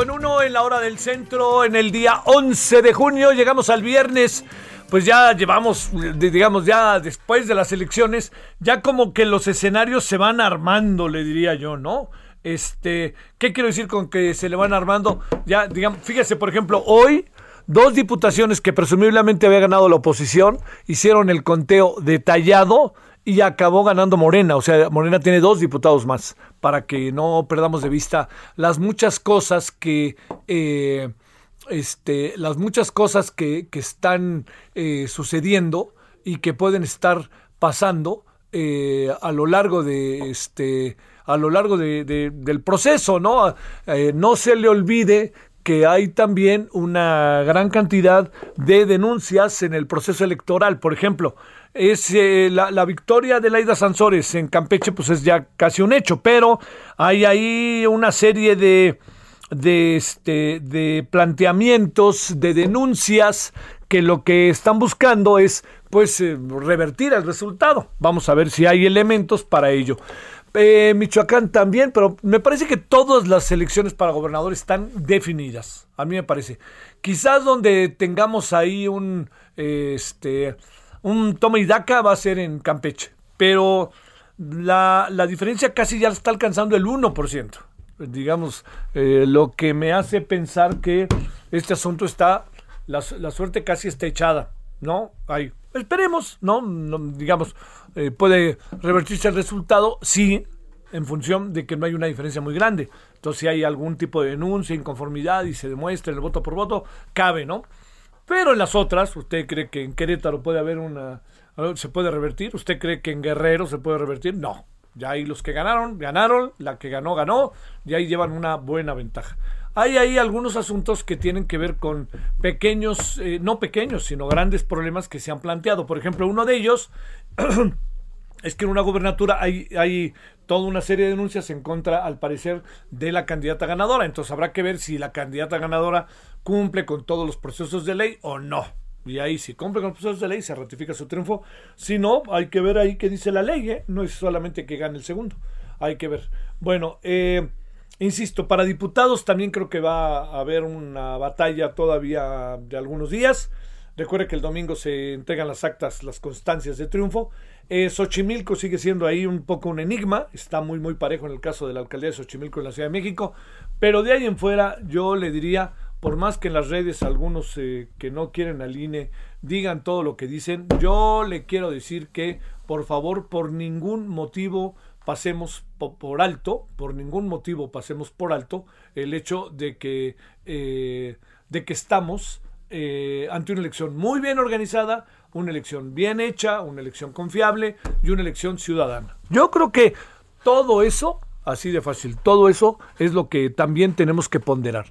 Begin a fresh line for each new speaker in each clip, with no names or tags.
Con 1 en la hora del centro, en el día 11 de junio, llegamos al viernes, pues ya llevamos, digamos, ya después de las elecciones, ya como que los escenarios se van armando, le diría yo, ¿no? Este, ¿qué quiero decir con que se le van armando? Ya, digamos, fíjese, por ejemplo, hoy dos diputaciones que presumiblemente había ganado la oposición hicieron el conteo detallado y acabó ganando Morena. O sea, Morena tiene dos diputados más para que no perdamos de vista las muchas cosas que... eh, este, las muchas cosas que, que están eh, sucediendo y que pueden estar pasando eh, a lo largo de este a lo largo de- de- del proceso, ¿no? Eh, no se le olvide que hay también una gran cantidad de denuncias en el proceso electoral. Por ejemplo, es eh, la, la victoria de Laida Sansores en Campeche, pues es ya casi un hecho, pero hay ahí una serie de de, este, de planteamientos, de denuncias, que lo que están buscando es pues eh, revertir el resultado. Vamos a ver si hay elementos para ello. Eh, Michoacán también, pero me parece que todas las elecciones para gobernador están definidas. A mí me parece. Quizás donde tengamos ahí un, este, un toma y daca va a ser en Campeche, pero la, la diferencia casi ya está alcanzando el 1% digamos, eh, lo que me hace pensar que este asunto está, la, la suerte casi está echada, ¿no? Ahí, esperemos, ¿no? No, digamos, eh, puede revertirse el resultado, sí, en función de que no hay una diferencia muy grande. Entonces, si hay algún tipo de denuncia, inconformidad y se demuestra el voto por voto, cabe, ¿no? Pero en las otras, ¿usted cree que en Querétaro puede haber una... se puede revertir? ¿Usted cree que en Guerrero se puede revertir? No. Ya ahí los que ganaron, ganaron, la que ganó, ganó, y ahí llevan una buena ventaja. Hay ahí algunos asuntos que tienen que ver con pequeños, eh, no pequeños, sino grandes problemas que se han planteado. Por ejemplo, uno de ellos es que en una gubernatura hay, hay toda una serie de denuncias en contra, al parecer, de la candidata ganadora. Entonces habrá que ver si la candidata ganadora cumple con todos los procesos de ley o no. Y ahí, si cumple con los procesos de ley, se ratifica su triunfo. Si no, hay que ver ahí qué dice la ley. ¿eh? No es solamente que gane el segundo. Hay que ver. Bueno, eh, insisto, para diputados también creo que va a haber una batalla todavía de algunos días. Recuerde que el domingo se entregan las actas, las constancias de triunfo. Eh, Xochimilco sigue siendo ahí un poco un enigma. Está muy, muy parejo en el caso de la alcaldía de Xochimilco en la Ciudad de México. Pero de ahí en fuera, yo le diría, por más que en las redes algunos eh, que no quieren al INE digan todo lo que dicen, yo le quiero decir que, por favor, por ningún motivo pasemos po- por alto, por ningún motivo pasemos por alto el hecho de que, eh, de que estamos ante una elección muy bien organizada, una elección bien hecha, una elección confiable y una elección ciudadana. Yo creo que todo eso Así de fácil. Todo eso es lo que también tenemos que ponderar.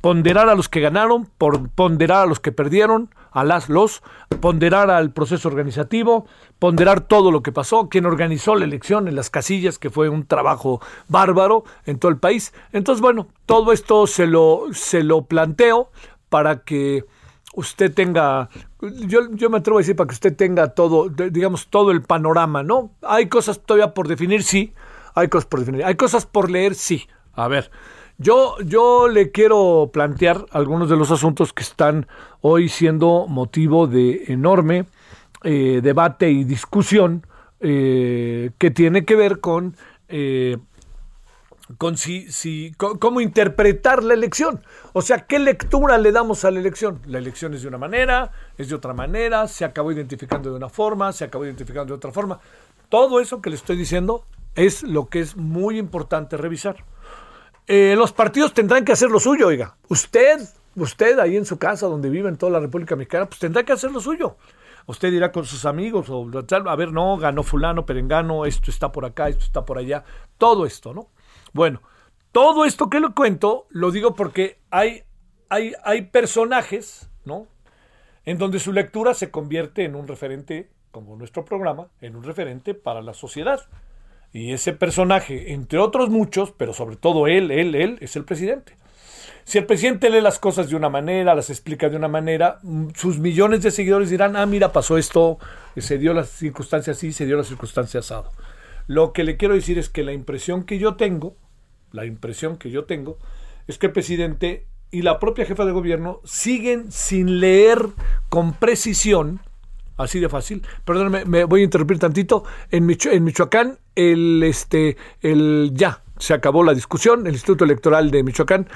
Ponderar a los que ganaron, ponderar a los que perdieron, a las los, ponderar al proceso organizativo, ponderar todo lo que pasó, quien organizó la elección en las casillas, que fue un trabajo bárbaro en todo el país. Entonces, bueno, todo esto se lo, se lo planteo para que usted tenga, yo, yo me atrevo a decir para que usted tenga todo, digamos, todo el panorama, ¿no? Hay cosas todavía por definir, sí, hay cosas por definir. Hay cosas por leer, sí. A ver, yo, yo le quiero plantear algunos de los asuntos que están hoy siendo motivo de enorme eh, debate y discusión eh, que tiene que ver con, eh, con si, si cómo interpretar la elección. O sea, ¿qué lectura le damos a la elección? La elección es de una manera, es de otra manera, se acabó identificando de una forma, se acabó identificando de otra forma. Todo eso que le estoy diciendo es lo que es muy importante revisar. Eh, los partidos tendrán que hacer lo suyo, oiga. Usted, usted ahí en su casa donde vive en toda la República Mexicana, pues tendrá que hacer lo suyo. Usted dirá con sus amigos, o a ver, no, ganó fulano, perengano, esto está por acá, esto está por allá, todo esto, ¿no? Bueno, todo esto que lo cuento, lo digo porque hay, hay, hay personajes, ¿no? En donde su lectura se convierte en un referente, como nuestro programa, en un referente para la sociedad. Y ese personaje, entre otros muchos, pero sobre todo él, él, él, es el presidente. Si el presidente lee las cosas de una manera, las explica de una manera, mm, sus millones de seguidores dirán, ah, mira, pasó esto, se dio las circunstancias así, se dio las circunstancias asado. Lo que le quiero decir es que la impresión que yo tengo, la impresión que yo tengo, es que el presidente y la propia jefa de gobierno siguen sin leer con precisión así de fácil. Perdóname, me voy a interrumpir tantito. En, en Michoacán, el, este, el ya, se acabó la discusión, el Instituto Electoral de Michoacán,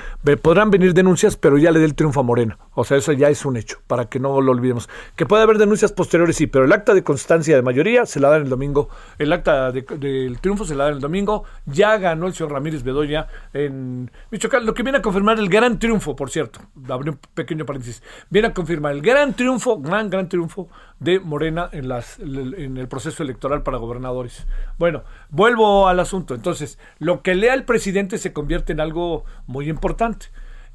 podrán venir denuncias, pero ya le dé el triunfo a Morena. O sea, eso ya es un hecho, para que no lo olvidemos. Que puede haber denuncias posteriores, sí, pero el acta de constancia de mayoría se la dan el domingo, el acta del triunfo se la dan el domingo, ya ganó el señor Ramírez Bedoya en Michoacán, lo que viene a confirmar el gran triunfo, por cierto, abrí un pequeño paréntesis, viene a confirmar el gran triunfo, gran, gran triunfo de Morena en, las, en el proceso electoral para gobernadores. Bueno, vuelvo al asunto. Entonces, lo que lea el presidente se convierte en algo muy importante.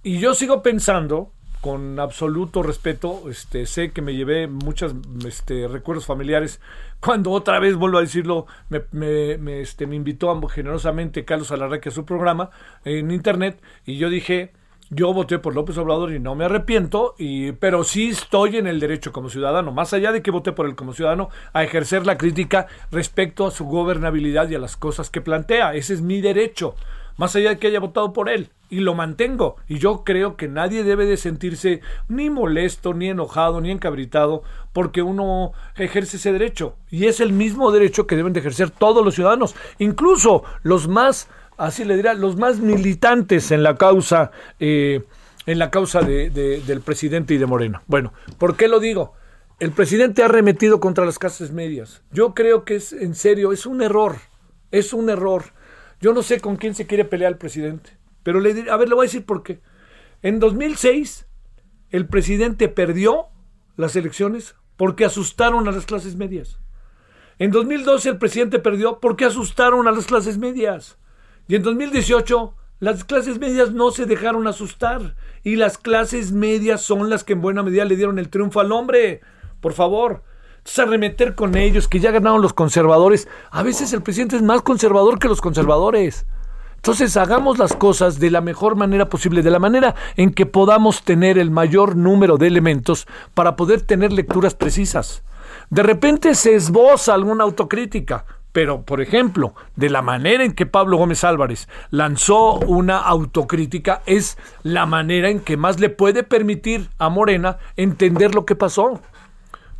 Y yo sigo pensando, con absoluto respeto, este, sé que me llevé muchos este, recuerdos familiares cuando otra vez, vuelvo a decirlo, me, este, me invitó generosamente Carlos Alarraque a su programa en internet y yo dije, yo voté por López Obrador y no me arrepiento, y, pero sí estoy en el derecho como ciudadano, más allá de que voté por él como ciudadano, a ejercer la crítica respecto a su gobernabilidad y a las cosas que plantea. Ese es mi derecho, más allá de que haya votado por él. Y lo mantengo. Y yo creo que nadie debe de sentirse ni molesto, ni enojado, ni encabritado, porque uno ejerce ese derecho. Y es el mismo derecho que deben de ejercer todos los ciudadanos, incluso los más así le dirá, los más militantes en la causa, eh, en la causa de, del presidente y de Moreno. Bueno, ¿por qué lo digo? El presidente ha arremetido contra las clases medias. Yo creo que es, en serio, es un error. Es un error. Yo no sé con quién se quiere pelear el presidente. Pero le a ver, le voy a decir por qué. En 2006, el presidente perdió las elecciones porque asustaron a las clases medias. En 2012 el presidente perdió porque asustaron a las clases medias. Y en 2018 las clases medias no se dejaron asustar y las clases medias son las que en buena medida le dieron el triunfo al hombre. Por favor, entonces arremeter con ellos, que ya ganaron los conservadores. A veces el presidente es más conservador que los conservadores. Entonces hagamos las cosas de la mejor manera posible, de la manera en que podamos tener el mayor número de elementos para poder tener lecturas precisas. De repente se esboza alguna autocrítica, pero, por ejemplo, de la manera en que Pablo Gómez Álvarez lanzó una autocrítica es la manera en que más le puede permitir a Morena entender lo que pasó.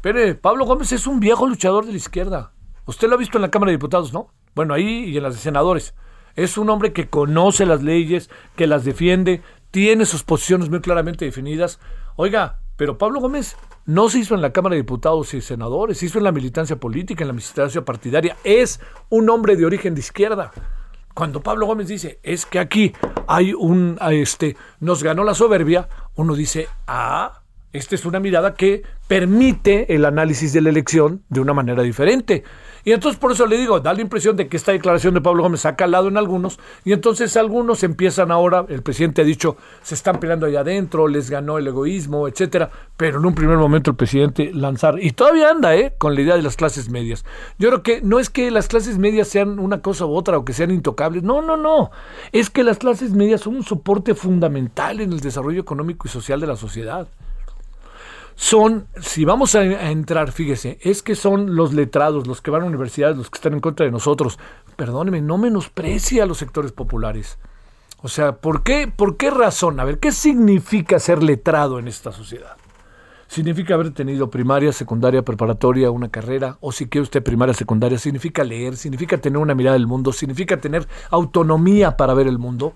Pero Pablo Gómez es un viejo luchador de la izquierda. Usted lo ha visto en la Cámara de Diputados, ¿no? Bueno, ahí y en las de senadores. Es un hombre que conoce las leyes, que las defiende, tiene sus posiciones muy claramente definidas. Oiga, pero Pablo Gómez no se hizo en la Cámara de Diputados y Senadores, se hizo en la militancia política, en la militancia partidaria. Es un hombre de origen de izquierda. Cuando Pablo Gómez dice, es que aquí hay un, este, nos ganó la soberbia, uno dice, ah, Esta es una mirada que permite el análisis de la elección de una manera diferente. Y entonces por eso le digo, da la impresión de que esta declaración de Pablo Gómez ha calado en algunos y entonces algunos empiezan ahora, el presidente ha dicho, se están peleando allá adentro, les ganó el egoísmo, etcétera, pero en un primer momento el presidente lanzar, y todavía anda, ¿eh? con la idea de las clases medias. Yo creo que no es que las clases medias sean una cosa u otra o que sean intocables, no, no, no, es que las clases medias son un soporte fundamental en el desarrollo económico y social de la sociedad son, si vamos a, entrar, fíjese, es que son los letrados, los que van a universidades, los que están en contra de nosotros. Perdóneme, no menosprecie a los sectores populares. O sea, ¿por qué, ¿por qué razón? A ver, ¿qué significa ser letrado en esta sociedad? Significa haber tenido primaria, secundaria, preparatoria, una carrera, o si quiere usted primaria, secundaria, significa leer, significa tener una mirada del mundo, significa tener autonomía para ver el mundo.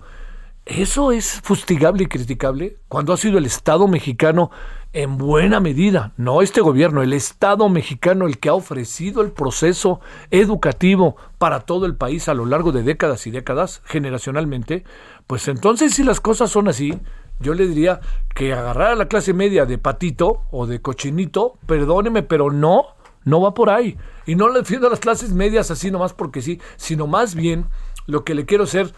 Eso es fustigable y criticable cuando ha sido el Estado mexicano en buena medida, no este gobierno, el Estado mexicano el que ha ofrecido el proceso educativo para todo el país a lo largo de décadas y décadas, generacionalmente, pues entonces si las cosas son así, yo le diría que agarrar a la clase media de patito o de cochinito, perdóneme, pero no, no va por ahí. Y no le defiendo a las clases medias así nomás porque sí, sino más bien lo que le quiero hacer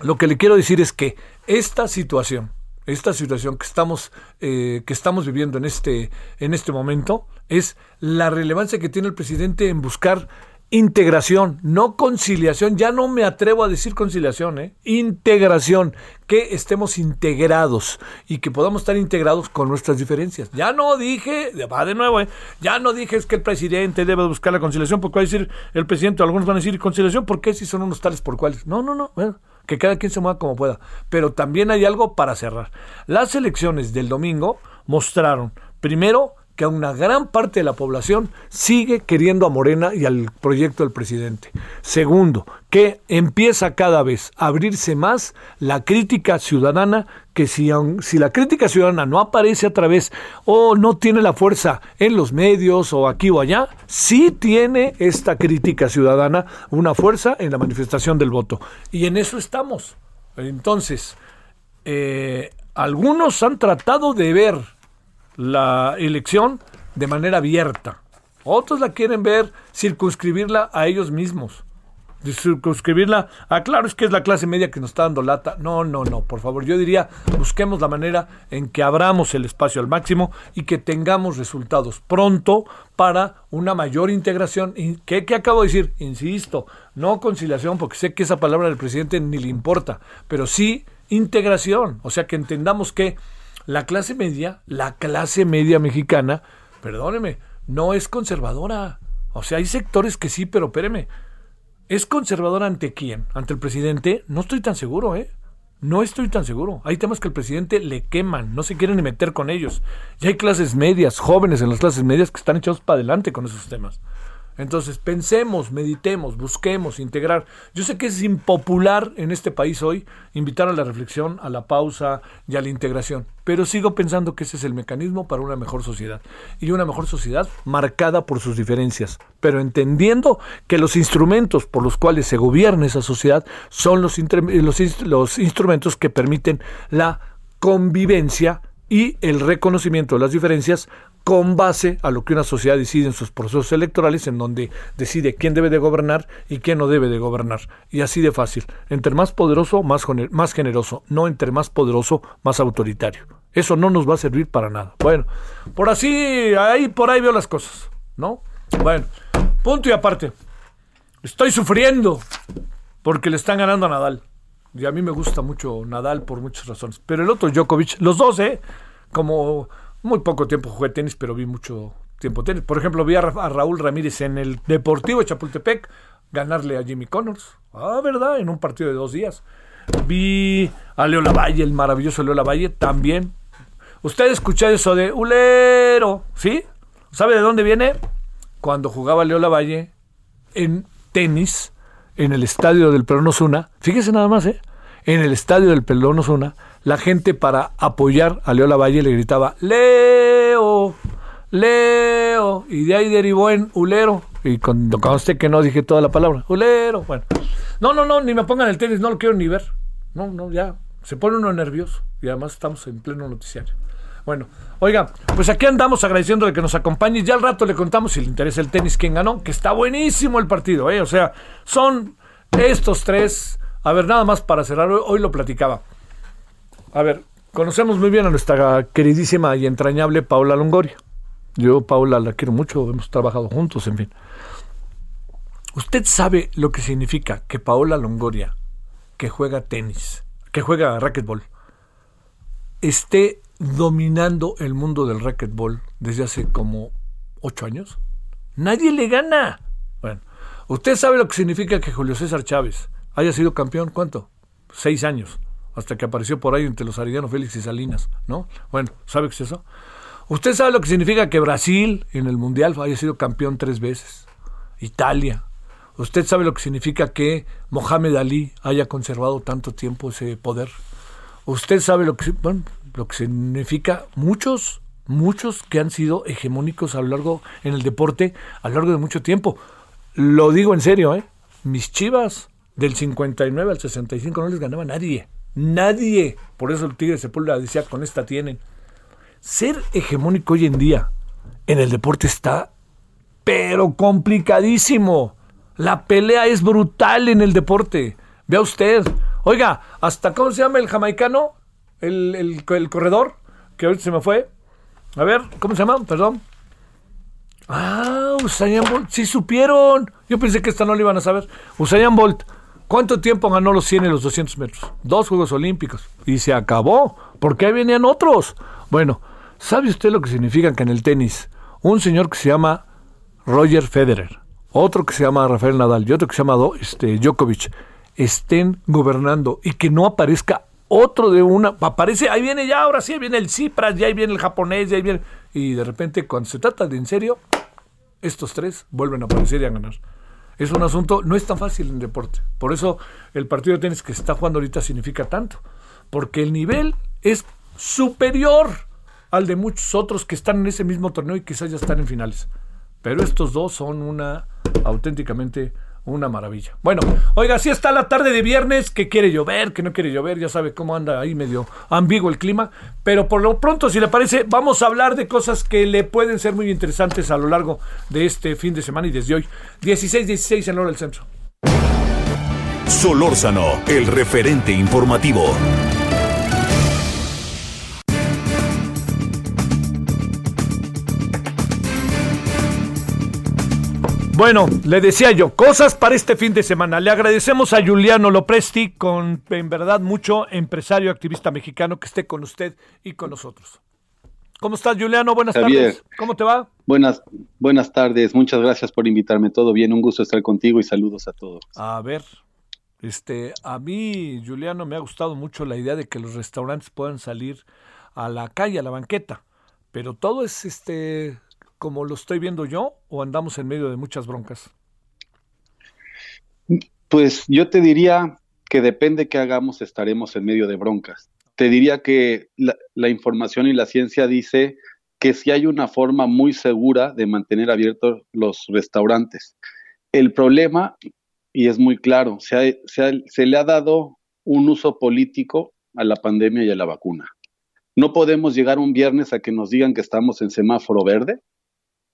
lo que le quiero decir es que esta situación, esta situación que estamos, eh, que estamos viviendo en este, en este momento, es la relevancia que tiene el presidente en buscar integración, no conciliación. Ya no me atrevo a decir conciliación, ¿eh? integración, que estemos integrados y que podamos estar integrados con nuestras diferencias. Ya no dije, va de nuevo, ¿eh? ya no dije es que el presidente debe buscar la conciliación, porque va a decir el presidente, algunos van a decir conciliación, ¿por qué si son unos tales por cuales? No, no, no, bueno que cada quien se mueva como pueda. Pero también hay algo para cerrar. Las elecciones del domingo mostraron, primero, que una gran parte de la población sigue queriendo a Morena y al proyecto del presidente. Segundo, que empieza cada vez a abrirse más la crítica ciudadana, que si, si la crítica ciudadana no aparece a través o no tiene la fuerza en los medios o aquí o allá, sí tiene esta crítica ciudadana una fuerza en la manifestación del voto. Y en eso estamos. Entonces, eh, algunos han tratado de ver la elección de manera abierta. Otros la quieren ver circunscribirla a ellos mismos. Circunscribirla a, claro, es que es la clase media que nos está dando lata. No, no, no, por favor. Yo diría, busquemos la manera en que abramos el espacio al máximo y que tengamos resultados pronto para una mayor integración. ¿Qué, qué acabo de decir? Insisto, no conciliación, porque sé que esa palabra del presidente ni le importa, pero sí integración. O sea, que entendamos que la clase media, la clase media mexicana, perdóneme, no es conservadora. O sea, hay sectores que sí, pero espéreme. ¿Es conservadora ante quién? ¿Ante el presidente? No estoy tan seguro, ¿eh? No estoy tan seguro. Hay temas que el presidente le queman, no se quieren ni meter con ellos. Y hay clases medias, jóvenes en las clases medias que están echados para adelante con esos temas. Entonces, pensemos, meditemos, busquemos, integrar. Yo sé que es impopular en este país hoy invitar a la reflexión, a la pausa y a la integración, pero sigo pensando que ese es el mecanismo para una mejor sociedad. Y una mejor sociedad marcada por sus diferencias, pero entendiendo que los instrumentos por los cuales se gobierna esa sociedad son los, los, los instrumentos que permiten la convivencia y el reconocimiento de las diferencias con base a lo que una sociedad decide en sus procesos electorales, en donde decide quién debe de gobernar y quién no debe de gobernar. Y así de fácil. Entre más poderoso, más, generoso. No entre más poderoso, más autoritario. Eso no nos va a servir para nada. Bueno, por así, ahí por ahí veo las cosas, ¿no? Bueno, punto y aparte. Estoy sufriendo porque le están ganando a Nadal. Y a mí me gusta mucho Nadal por muchas razones. Pero el otro Djokovic, los dos, ¿eh? Como muy poco tiempo jugué tenis, pero vi mucho tiempo tenis. Por ejemplo, vi a, Raúl Ramírez en el Deportivo de Chapultepec ganarle a Jimmy Connors. Ah, ¿verdad? En un partido de dos días. Vi a Leo Lavalle, el maravilloso Leo Lavalle, también. Usted escucha eso de Ulero, ¿sí? ¿Sabe de dónde viene? Cuando jugaba Leo Lavalle en tenis en el estadio del Perón Osuna. Fíjese nada más, ¿eh? En el estadio del Perón Osuna la gente para apoyar a Leo Lavalle le gritaba, Leo, Leo, y de ahí derivó en Ulero, y cuando conste que no dije toda la palabra, Ulero, bueno. No, no, no, ni me pongan el tenis, no lo quiero ni ver. No, no, ya, se pone uno nervioso, y además estamos en pleno noticiario. Bueno, oiga, pues aquí andamos agradeciéndole que nos acompañe. Ya al rato le contamos si le interesa el tenis quién ganó, que está buenísimo el partido, ¿eh? O sea, son estos tres. A ver, nada más para cerrar, hoy lo platicaba. A ver, conocemos muy bien a nuestra queridísima y entrañable Paula Longoria. Yo, Paula, la quiero mucho, hemos trabajado juntos, en fin. ¿Usted sabe lo que significa que Paola Longoria, que juega tenis, que juega racquetball, esté dominando el mundo del racquetball desde hace como ocho años? Nadie le gana. Bueno, usted sabe lo que significa que Julio César Chávez haya sido campeón, ¿cuánto? Seis años, hasta que apareció por ahí entre los Arellano Félix y Salinas, ¿no? Bueno, ¿sabe qué es eso? Usted sabe lo que significa que Brasil en el Mundial haya sido campeón tres veces, Italia, ¿Usted sabe lo que significa que Mohamed Ali haya conservado tanto tiempo ese poder? ¿Usted sabe lo que, lo que significa muchos, muchos que han sido hegemónicos a lo largo en el deporte a lo largo de mucho tiempo? Lo digo en serio, ¿eh? Mis chivas del 59 al 65 no les ganaba nadie. Nadie. Por eso el Tigre Sepúlveda decía, con esta tienen. Ser hegemónico hoy en día en el deporte está, pero complicadísimo. La pelea es brutal en el deporte. Vea usted. Oiga, hasta cómo se llama el jamaicano, el, el, corredor, que ahorita se me fue. A ver, ¿cómo se llama? Perdón. Ah, Usain Bolt. Sí supieron. Yo pensé que esta no lo iban a saber. Usain Bolt. ¿Cuánto tiempo ganó los 100 y los 200 metros? Dos Juegos Olímpicos. Y se acabó. porque ahí venían otros? Bueno, ¿sabe usted lo que significa que en el tenis un señor que se llama Roger Federer otro que se llama Rafael Nadal y otro que se llama este, Djokovic estén gobernando y que no aparezca otro de una, aparece, ahí viene ya, ahora sí, viene el Cipras, ya ahí viene el japonés, ya ahí viene, y de repente cuando se trata de en serio, estos tres vuelven a aparecer y a ganar. Es un asunto, no es tan fácil en deporte. Por eso el partido de tenis que está jugando ahorita significa tanto. Porque el nivel es superior al de muchos otros que están en ese mismo torneo y quizás ya están en finales. Pero estos dos son una auténticamente una maravilla. Bueno, oiga, así está la tarde de viernes, que quiere llover, que no quiere llover, ya sabe cómo anda ahí medio ambiguo el clima, pero por lo pronto, si le parece, vamos a hablar de cosas que le pueden ser muy interesantes a lo largo de este fin de semana y desde hoy, 16-16 en hora del centro.
Solórzano, el referente informativo.
Bueno, le decía yo, cosas para este fin de semana. Le agradecemos a Juliano Lopresti, con en verdad mucho empresario, activista mexicano, que esté con usted y con nosotros. ¿Cómo estás, Juliano? Buenas tardes. ¿Cómo te va?
Buenas, buenas tardes. Muchas gracias por invitarme. Todo bien, un gusto estar contigo y saludos a todos.
A ver, este, a mí, Juliano, me ha gustado mucho la idea de que los restaurantes puedan salir a la calle, a la banqueta, pero todo es este como lo estoy viendo yo o andamos en medio de muchas broncas?
Pues yo te diría que depende qué hagamos, estaremos en medio de broncas. Te diría que la, información y la ciencia dice que si hay una forma muy segura de mantener abiertos los restaurantes. El problema, y es muy claro, se, se le ha dado un uso político a la pandemia y a la vacuna. No podemos llegar un viernes a que nos digan que estamos en semáforo verde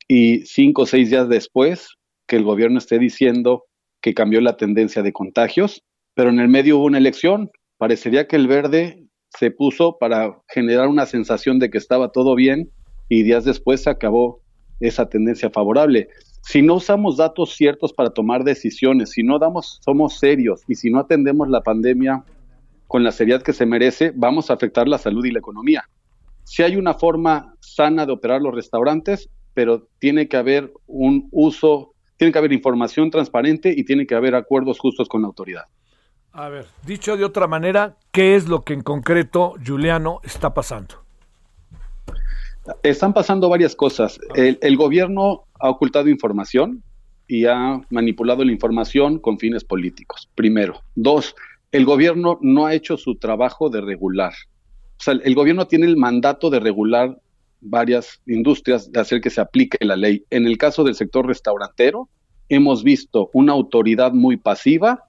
y cinco o seis días después que el gobierno esté diciendo que cambió la tendencia de contagios, pero en el medio hubo una elección. Parecería que el verde se puso para generar una sensación de que estaba todo bien y días después se acabó esa tendencia favorable. Si no usamos datos ciertos para tomar decisiones, si no damos, somos serios y si no atendemos la pandemia con la seriedad que se merece, vamos a afectar la salud y la economía. Si hay una forma sana de operar los restaurantes, pero tiene que haber un uso, tiene que haber información transparente y tiene que haber acuerdos justos con la autoridad.
A ver, dicho de otra manera, ¿qué es lo que en concreto, Juliano, está pasando?
Están pasando varias cosas. El, el, gobierno ha ocultado información y ha manipulado la información con fines políticos, primero. Dos, el gobierno no ha hecho su trabajo de regular. O sea, el gobierno tiene el mandato de regular varias industrias de hacer que se aplique la ley. En el caso del sector restaurantero, hemos visto una autoridad muy pasiva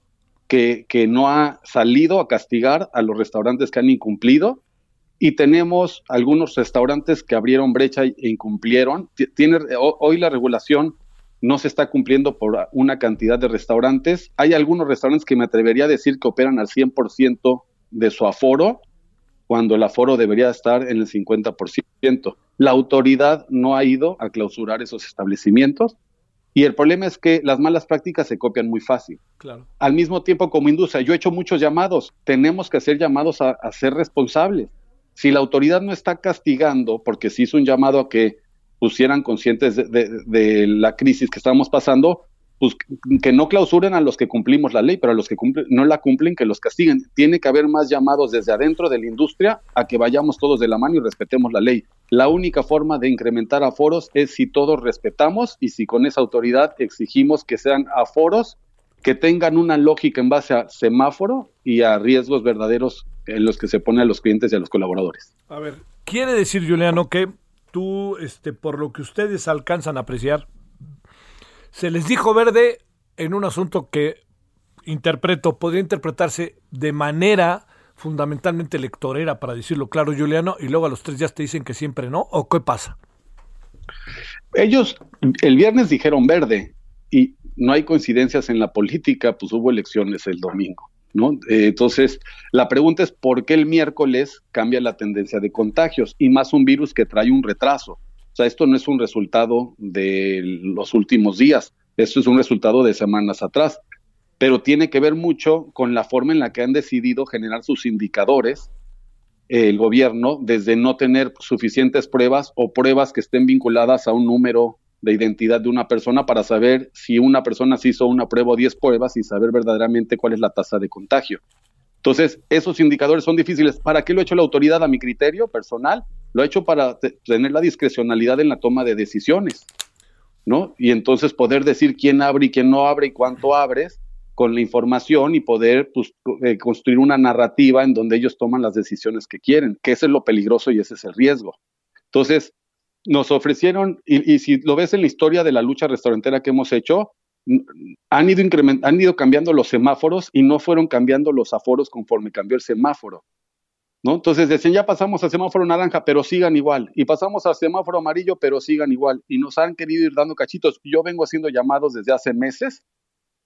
que, que no ha salido a castigar a los restaurantes que han incumplido y tenemos algunos restaurantes que abrieron brecha e incumplieron. Tiene, hoy la regulación no se está cumpliendo por una cantidad de restaurantes. Hay algunos restaurantes que me atrevería a decir que operan al 100% de su aforo, cuando el aforo debería estar en el 50%. La autoridad no ha ido a clausurar esos establecimientos y el problema es que las malas prácticas se copian muy fácil. Claro. Al mismo tiempo, como industria, yo he hecho muchos llamados, tenemos que hacer llamados a, a ser responsables. Si la autoridad no está castigando, porque se hizo un llamado a que pusieran conscientes de, la crisis que estamos pasando, pues que no clausuren a los que cumplimos la ley, pero a los que no la cumplen, que los castiguen. Tiene que haber más llamados desde adentro de la industria a que vayamos todos de la mano y respetemos la ley. La única forma de incrementar aforos es si todos respetamos y si con esa autoridad exigimos que sean aforos que tengan una lógica en base a semáforo y a riesgos verdaderos en los que se pone a los clientes y a los colaboradores.
A ver, quiere decir, Juliano, que tú, este, por lo que ustedes alcanzan a apreciar, se les dijo verde en un asunto que interpreto, podría interpretarse de manera fundamentalmente electorera, para decirlo claro, Juliano, y luego a los tres días te dicen que siempre no, ¿o qué pasa?
Ellos el viernes dijeron verde y no hay coincidencias en la política, pues hubo elecciones el domingo. ¿no? Eh, entonces, la pregunta es por qué el miércoles cambia la tendencia de contagios y más un virus que trae un retraso. O sea, esto no es un resultado de los últimos días, esto es un resultado de semanas atrás, pero tiene que ver mucho con la forma en la que han decidido generar sus indicadores el gobierno desde no tener suficientes pruebas o pruebas que estén vinculadas a un número de identidad de una persona para saber si una persona se hizo una prueba o 10 pruebas y saber verdaderamente cuál es la tasa de contagio. Entonces, esos indicadores son difíciles. ¿Para qué lo ha hecho la autoridad a mi criterio personal? Lo ha hecho para tener la discrecionalidad en la toma de decisiones, ¿no? Y entonces poder decir quién abre y quién no abre y cuánto abres con la información y poder pues, eh, construir una narrativa en donde ellos toman las decisiones que quieren, que ese es lo peligroso y ese es el riesgo. Entonces, nos ofrecieron, y, si lo ves en la historia de la lucha restaurantera que hemos hecho, han ido, han ido cambiando los semáforos y no fueron cambiando los aforos conforme cambió el semáforo. ¿No? Entonces decían, ya pasamos a semáforo naranja, pero sigan igual. Y pasamos a semáforo amarillo, pero sigan igual. Y nos han querido ir dando cachitos. Yo vengo haciendo llamados desde hace meses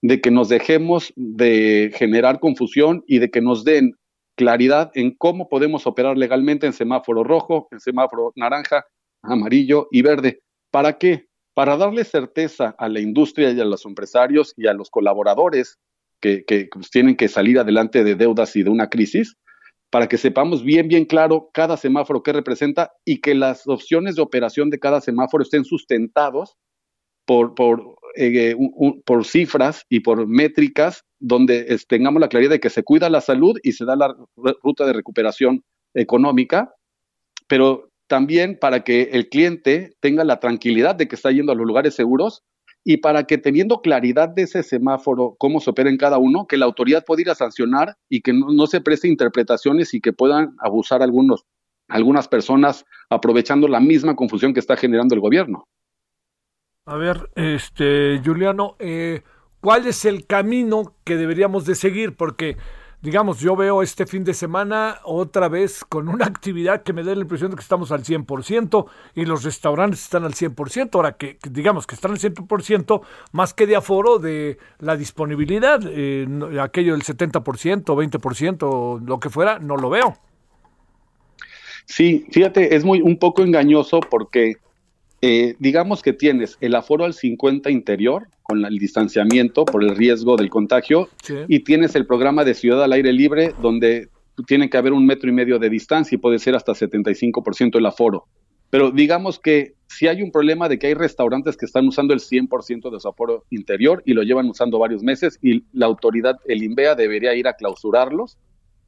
de que nos dejemos de generar confusión y de que nos den claridad en cómo podemos operar legalmente en semáforo rojo, en semáforo naranja, amarillo y verde. ¿Para qué? Para darle certeza a la industria y a los empresarios y a los colaboradores que, pues, tienen que salir adelante de deudas y de una crisis, para que sepamos bien, bien claro cada semáforo que representa y que las opciones de operación de cada semáforo estén sustentados por, por, eh, por cifras y por métricas donde tengamos la claridad de que se cuida la salud y se da la ruta de recuperación económica, pero también para que el cliente tenga la tranquilidad de que está yendo a los lugares seguros y para que teniendo claridad de ese semáforo, cómo se opera en cada uno, que la autoridad pueda ir a sancionar y que no, se preste interpretaciones y que puedan abusar algunos, algunas personas aprovechando la misma confusión que está generando el gobierno.
A ver, este, Juliano, eh, ¿cuál es el camino que deberíamos de seguir? Porque digamos, yo veo este fin de semana otra vez con una actividad que me da la impresión de que estamos al 100% y los restaurantes están al 100%, ahora que, digamos que están al 100% más que de aforo de la disponibilidad, eh, aquello del 70%, 20%, lo que fuera, no lo veo.
Sí, fíjate, es muy un poco engañoso porque eh, digamos que tienes el aforo al 50 interior con el distanciamiento por el riesgo del contagio y tienes el programa de ciudad al aire libre donde tiene que haber un metro y medio de distancia y puede ser hasta 75% el aforo. Pero digamos que si hay un problema de que hay restaurantes que están usando el 100% de su aforo interior y lo llevan usando varios meses y la autoridad, el INVEA, debería ir a clausurarlos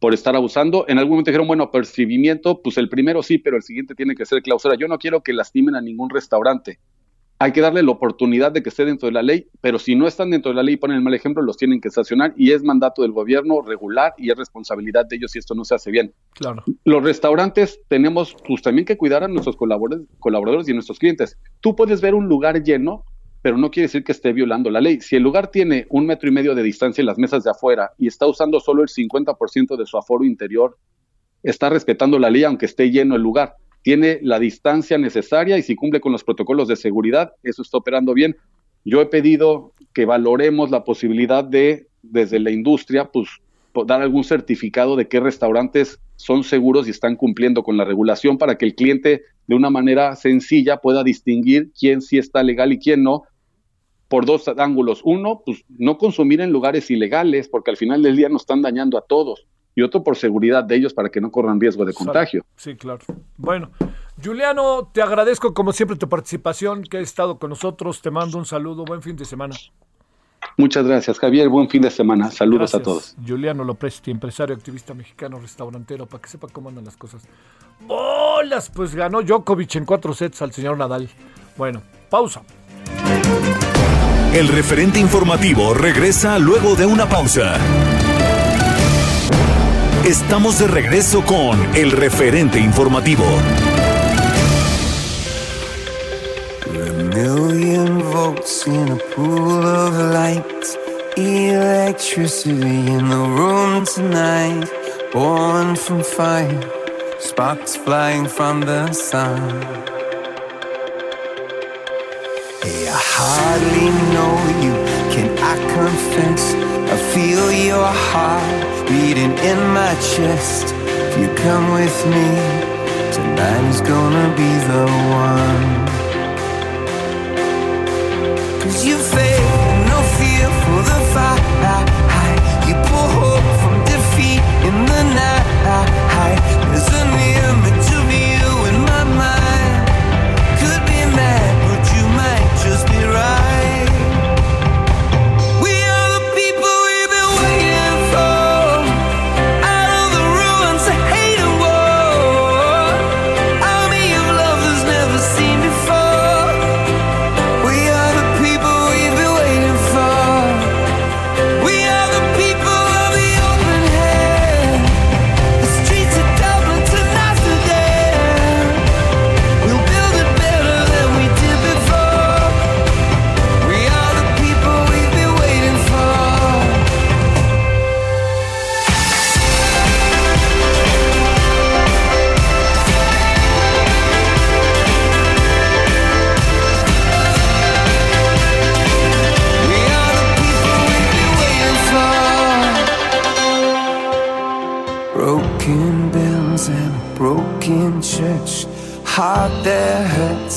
por estar abusando. En algún momento dijeron, bueno, percibimiento, pues el primero sí, pero el siguiente tiene que ser clausura. Yo no quiero que lastimen a ningún restaurante. Hay que darle la oportunidad de que esté dentro de la ley, pero si no están dentro de la ley y ponen el mal ejemplo, los tienen que sancionar y es mandato del gobierno regular y es responsabilidad de ellos si esto no se hace bien. Claro. Los restaurantes tenemos pues también que cuidar a nuestros colaboradores, y a nuestros clientes. Tú puedes ver un lugar lleno pero no quiere decir que esté violando la ley. Si el lugar tiene un metro y medio de distancia en las mesas de afuera y está usando solo el 50% de su aforo interior, está respetando la ley aunque esté lleno el lugar. Tiene la distancia necesaria y si cumple con los protocolos de seguridad, eso está operando bien. Yo he pedido que valoremos la posibilidad de, desde la industria, pues dar algún certificado de qué restaurantes son seguros y están cumpliendo con la regulación para que el cliente de una manera sencilla pueda distinguir quién sí está legal y quién no por dos ángulos. Uno, pues no consumir en lugares ilegales porque al final del día nos están dañando a todos. Y otro por seguridad de ellos para que no corran riesgo de contagio.
Sí, claro. Bueno, Juliano, te agradezco como siempre tu participación, que has estado con nosotros. Te mando un saludo. Buen fin de semana.
Muchas gracias, Javier. Buen fin de semana. Saludos a todos.
Juliano Lopresti, empresario, activista mexicano, restaurantero, para que sepa cómo andan las cosas. ¡Bolas! Pues ganó Djokovic en cuatro sets al señor Nadal. Bueno, pausa.
El referente informativo regresa luego de una pausa. Estamos de regreso con el referente informativo. million volts in a pool of light. Electricity in the room tonight. Born from fire, sparks flying from the sun. Hardly know you, can I confess? I feel your heart beating in my chest. If you come with me, tonight is gonna be the one. Cause you faith, no fear for the fight.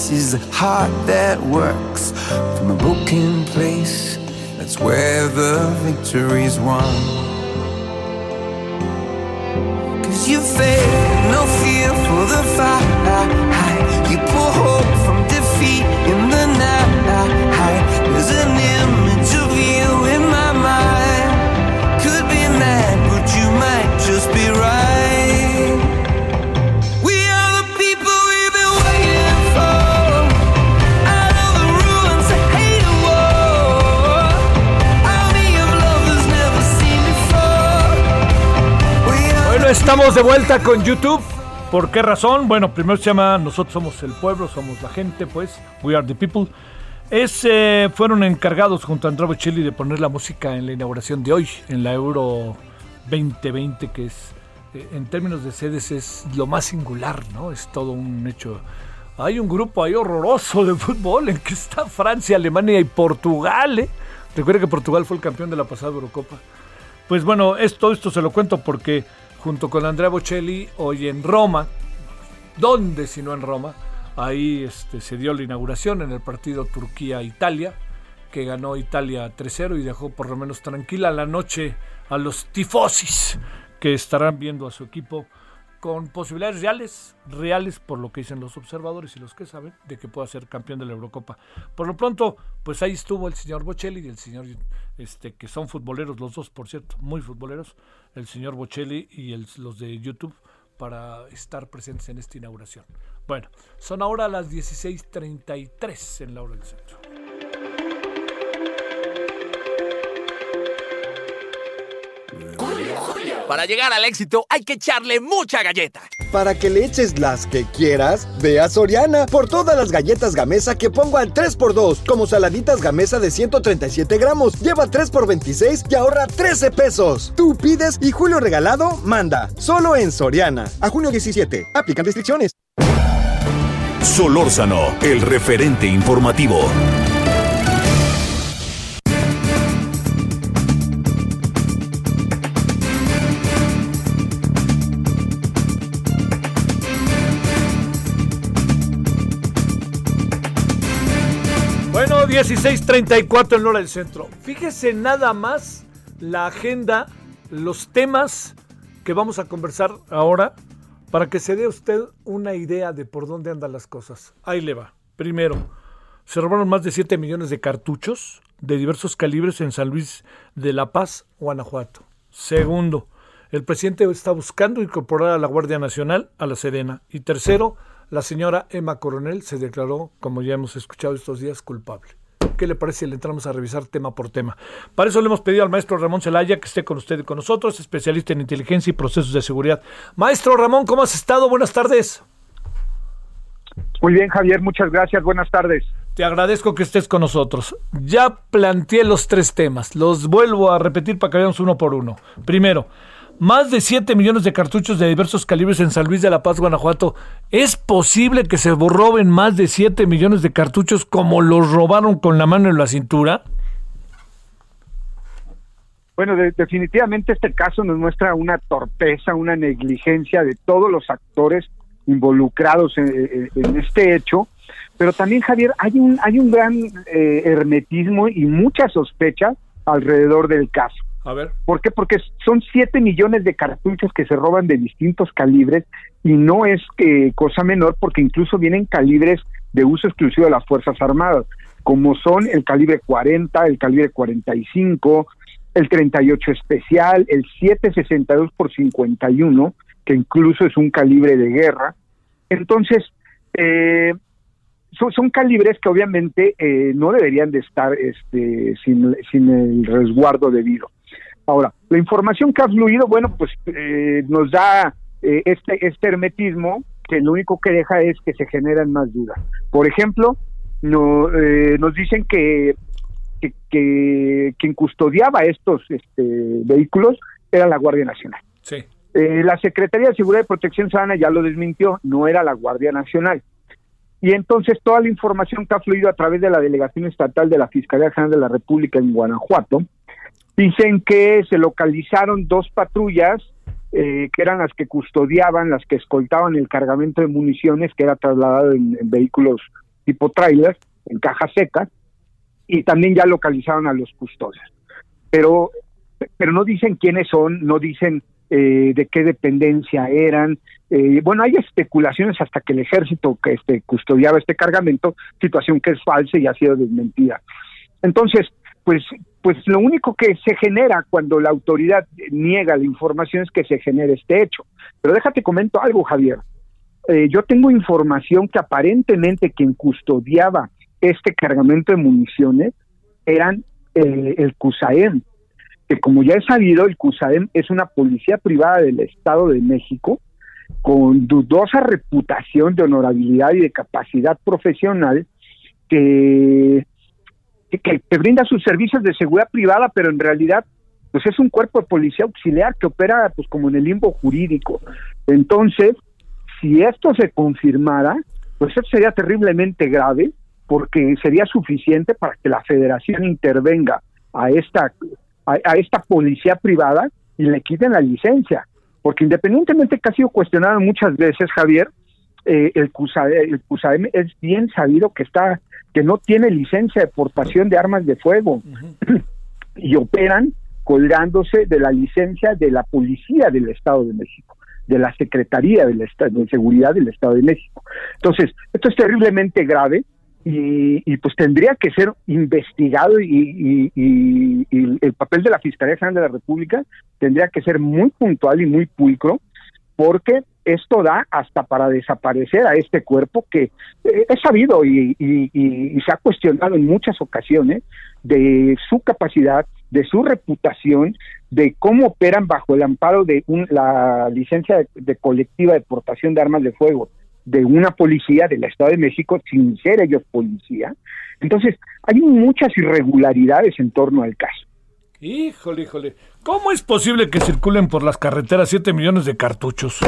Hurts is a heart that works from a broken place. That's where the victory's won. Cause you faith, no fear for the fight.
Estamos de vuelta con YouTube. ¿Por qué razón? Bueno, primero se llama Nosotros somos el pueblo, somos la gente, pues, We are the people. Es, eh, fueron encargados junto a Andrea Bocelli de poner la música en la inauguración de hoy, en la Euro 2020, que es, eh, en términos de sedes, es lo más singular, ¿no? Es todo un hecho. Hay un grupo ahí horroroso de fútbol en que está Francia, Alemania y Portugal, ¿eh? Recuerda que Portugal fue el campeón de la pasada Eurocopa. Pues bueno, esto, esto se lo cuento porque junto con Andrea Bocelli hoy en Roma. ¿Dónde si no en Roma? Ahí este, se dio la inauguración en el partido Turquía-Italia, que ganó Italia 3-0 y dejó por lo menos tranquila la noche a los tifosis, que estarán viendo a su equipo con posibilidades reales, reales por lo que dicen los observadores y los que saben, de que pueda ser campeón de la Eurocopa. Por lo pronto, pues ahí estuvo el señor Bocelli y el señor, este, que son futboleros los dos, por cierto, muy futboleros, el señor Bocelli y los de YouTube para estar presentes en esta inauguración. Bueno, son ahora las 16.33 en la hora del centro.
Para llegar al éxito hay que echarle mucha galleta.
Para que le eches las que quieras, ve a Soriana por todas las galletas Gamesa que pongo al 3x2, como saladitas Gamesa de 137 gramos. Lleva 3 x 26 y ahorra 13 pesos. Tú pides y Julio Regalado manda. Solo en Soriana. A junio 17. Aplican restricciones.
Solórzano, el referente informativo.
16:34 en hora del centro. Fíjese nada más la agenda, los temas que vamos a conversar ahora para que se dé usted una idea de por dónde andan las cosas. Ahí le va. Primero, se robaron más de 7 millones de cartuchos de diversos calibres en San Luis de la Paz, Guanajuato. Segundo, el presidente está buscando incorporar a la Guardia Nacional a la Sedena. Y tercero, la señora Emma Coronel se declaró, como ya hemos escuchado estos días, culpable. ¿Qué le parece si le entramos a revisar tema por tema? Para eso le hemos pedido al maestro Ramón Celaya que esté con usted y con nosotros, especialista en inteligencia y procesos de seguridad. Maestro Ramón, ¿cómo has estado? Buenas tardes.
Muy bien, Javier, muchas gracias. Buenas tardes.
Te agradezco que estés con nosotros. Ya planteé los tres temas. Los vuelvo a repetir para que veamos uno por uno. Primero, más de 7 millones de cartuchos de diversos calibres en San Luis de la Paz, Guanajuato. ¿Es posible que se roben más de 7 millones de cartuchos como los robaron con la mano en la cintura?
Bueno, definitivamente este caso nos muestra una torpeza, una negligencia de todos los actores involucrados en, este hecho, pero también Javier hay un hay un gran eh, hermetismo y mucha sospecha alrededor del caso.
A.
¿Por qué? Porque son 7 millones de cartuchos que se roban de distintos calibres y no es que cosa menor porque incluso vienen calibres de uso exclusivo de las Fuerzas Armadas, como son el calibre 40, el calibre 45, el 38 especial, el 762 por 51, que incluso es un calibre de guerra. Entonces, eh, son, calibres que obviamente eh, no deberían de estar este, sin, sin el resguardo debido. Ahora, la información que ha fluido, bueno, pues eh, nos da eh, este, este hermetismo que lo único que deja es que se generan más dudas. Por ejemplo, no, eh, nos dicen que, que, quien custodiaba estos este, vehículos era la Guardia Nacional.
Sí.
la Secretaría de Seguridad y Protección Ciudadana ya lo desmintió, no era la Guardia Nacional. Y entonces toda la información que ha fluido a través de la Delegación Estatal de la Fiscalía General de la República en Guanajuato, Dicen que se localizaron dos patrullas eh, que eran las que custodiaban, las que escoltaban el cargamento de municiones que era trasladado en, vehículos tipo trailers, en cajas secas, y también ya localizaron a los custodios. Pero, pero no dicen quiénes son, no dicen eh, de qué dependencia eran. Eh, bueno, hay especulaciones hasta que el ejército que este, custodiaba este cargamento, situación que es falsa y ha sido desmentida. Entonces, pues pues lo único que se genera cuando la autoridad niega la información es que se genere este hecho. Pero déjate comento algo, Javier. Eh, yo tengo información que aparentemente quien custodiaba este cargamento de municiones eran eh, el CUSAEM, que como ya he sabido, el CUSAEM es una policía privada del Estado de México con dudosa reputación de honorabilidad y de capacidad profesional que que, brinda sus servicios de seguridad privada, pero en realidad pues es un cuerpo de policía auxiliar que opera pues como en el limbo jurídico. Entonces, si esto se confirmara, pues eso sería terriblemente grave porque sería suficiente para que la federación intervenga a esta a, esta policía privada y le quiten la licencia, porque independientemente que ha sido cuestionado muchas veces, Javier, eh, el, CUSAEM, es bien sabido que está que no tiene licencia de portación de armas de fuego y operan colgándose de la licencia de la policía del Estado de México, de la Secretaría de, de Seguridad del Estado de México. Entonces, esto es terriblemente grave y, pues tendría que ser investigado y, y, el papel de la Fiscalía General de la República tendría que ser muy puntual y muy pulcro porque esto da hasta para desaparecer a este cuerpo que eh, es sabido y, se ha cuestionado en muchas ocasiones de su capacidad de su reputación, de cómo operan bajo el amparo de un, la licencia de, colectiva de portación de armas de fuego de una policía del Estado de México sin ser ellos policía. Entonces, hay muchas irregularidades en torno al caso.
Híjole, híjole. ¿Cómo es posible que circulen por las carreteras 7 millones de cartuchos?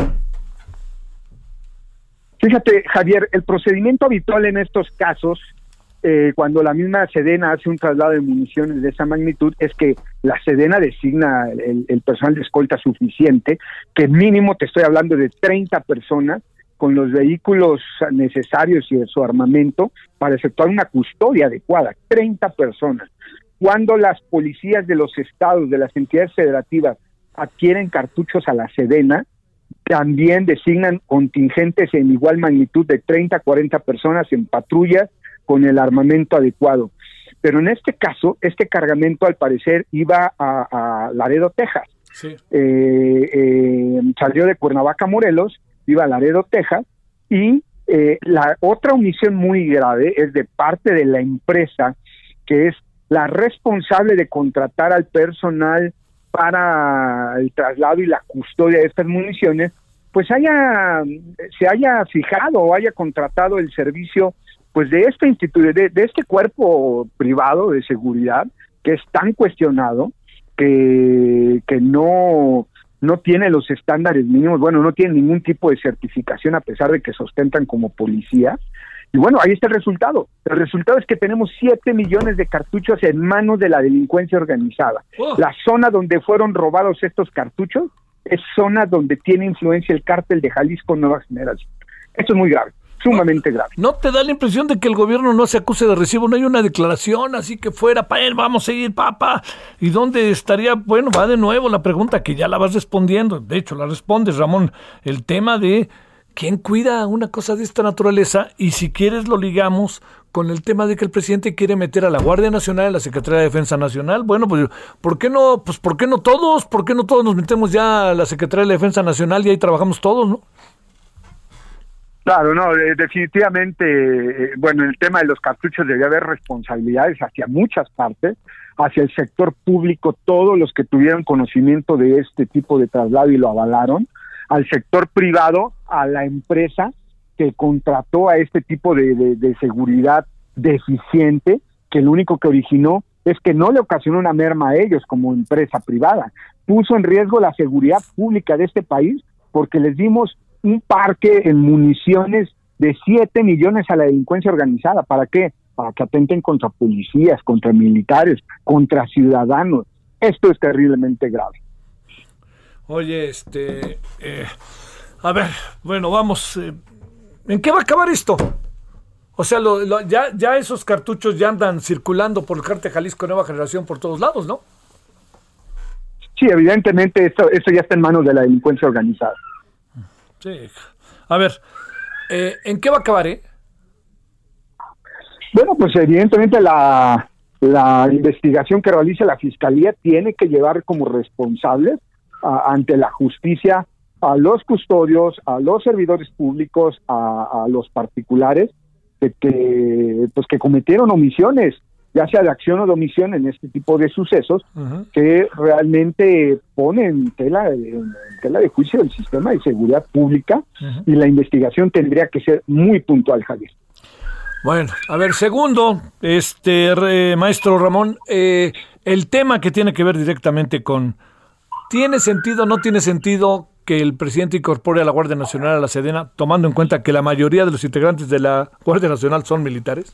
Fíjate, Javier, el procedimiento habitual en estos casos, eh, cuando la misma Sedena hace un traslado de municiones de esa magnitud, es que la Sedena designa el, el personal de escolta suficiente, que mínimo te estoy hablando de 30 personas, con los vehículos necesarios y su armamento para efectuar una custodia adecuada, 30 personas. Cuando las policías de los estados, de las entidades federativas, adquieren cartuchos a la Sedena, también designan contingentes en igual magnitud de 30 a 40 personas en patrullas con el armamento adecuado. Pero en este caso, este cargamento al parecer iba a, Laredo, Texas. Eh, eh, salió de Cuernavaca, Morelos, iba a Laredo, Texas, y eh, la otra omisión muy grave es de parte de la empresa, que es la responsable de contratar al personal para el traslado y la custodia de estas municiones, pues haya se haya fijado o haya contratado el servicio pues de este instituto de, este cuerpo privado de seguridad que es tan cuestionado que, que no no tiene los estándares mínimos, bueno, no tiene ningún tipo de certificación a pesar de que sustentan como policía. Y bueno, ahí está el resultado. El resultado es que tenemos 7 millones de cartuchos en manos de la delincuencia organizada.
Oh.
La zona donde fueron robados estos cartuchos es zona donde tiene influencia el cártel de Jalisco Nueva Generación. Esto es muy grave sumamente grave.
¿No te da la impresión de que el gobierno no se acuse de recibo? No hay una declaración así que fuera para él, vamos a ir, papá. ¿Y dónde estaría? Bueno, va de nuevo la pregunta que ya la vas respondiendo. De hecho, la respondes, Ramón. El tema de quién cuida una cosa de esta naturaleza y si quieres lo ligamos con el tema de que el presidente quiere meter a la Guardia Nacional, a la Secretaría de Defensa Nacional. Bueno, pues ¿por qué no? Pues ¿por qué no todos? ¿Por qué no todos nos metemos ya a la Secretaría de Defensa Nacional y ahí trabajamos todos, no?
Claro, no, definitivamente, eh, bueno, el tema de los cartuchos debe haber responsabilidades hacia muchas partes, hacia el sector público, todos los que tuvieron conocimiento de este tipo de traslado y lo avalaron, al sector privado, a la empresa que contrató a este tipo de, seguridad deficiente, que lo único que originó es que no le ocasionó una merma a ellos como empresa privada, puso en riesgo la seguridad pública de este país porque les dimos un parque en municiones de 7 millones a la delincuencia organizada. ¿Para qué? Para que atenten contra policías, contra militares, contra ciudadanos. Esto es terriblemente grave.
Oye, este... Eh, a ver, bueno, vamos... Eh, ¿En qué va a acabar esto? O sea, lo, ya, ya esos cartuchos ya andan circulando por el cártel Jalisco Nueva Generación por todos lados, ¿no?
Sí, evidentemente esto, esto ya está en manos de la delincuencia organizada.
Sí. A ver, eh, ¿en qué va a acabar, eh?
Bueno, pues evidentemente la, la investigación que realiza la Fiscalía tiene que llevar como responsables ante la justicia a los custodios, a los servidores públicos, a, los particulares que, que, pues que cometieron omisiones ya sea de acción o de omisión en este tipo de sucesos, que realmente ponen tela, en tela de juicio el sistema de seguridad pública y la investigación tendría que ser muy puntual, Javier.
Bueno, a ver, segundo, este maestro Ramón, eh, el tema que tiene que ver directamente con ¿tiene sentido o no tiene sentido que el presidente incorpore a la Guardia Nacional a la Sedena, tomando en cuenta que la mayoría de los integrantes de la Guardia Nacional son militares?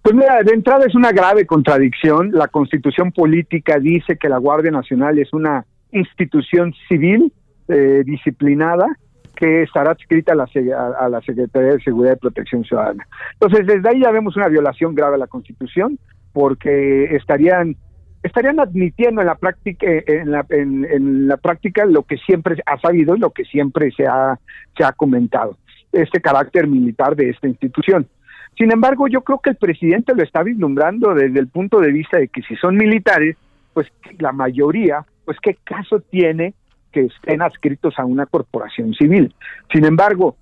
Pues mira, de entrada es una grave contradicción. La constitución política dice que la Guardia Nacional es una institución civil eh, disciplinada que estará adscrita a la, a la Secretaría de Seguridad y Protección Ciudadana. Entonces, desde ahí ya vemos una violación grave a la Constitución, porque estarían estarían admitiendo en la práctica en la, en, la práctica lo que siempre ha sabido y lo que siempre se ha se ha comentado este carácter militar de esta institución sin embargo, yo creo que el presidente lo está vislumbrando desde el punto de vista de que si son militares, pues la mayoría, pues qué caso tiene que estén adscritos a una corporación civil. Sin embargo,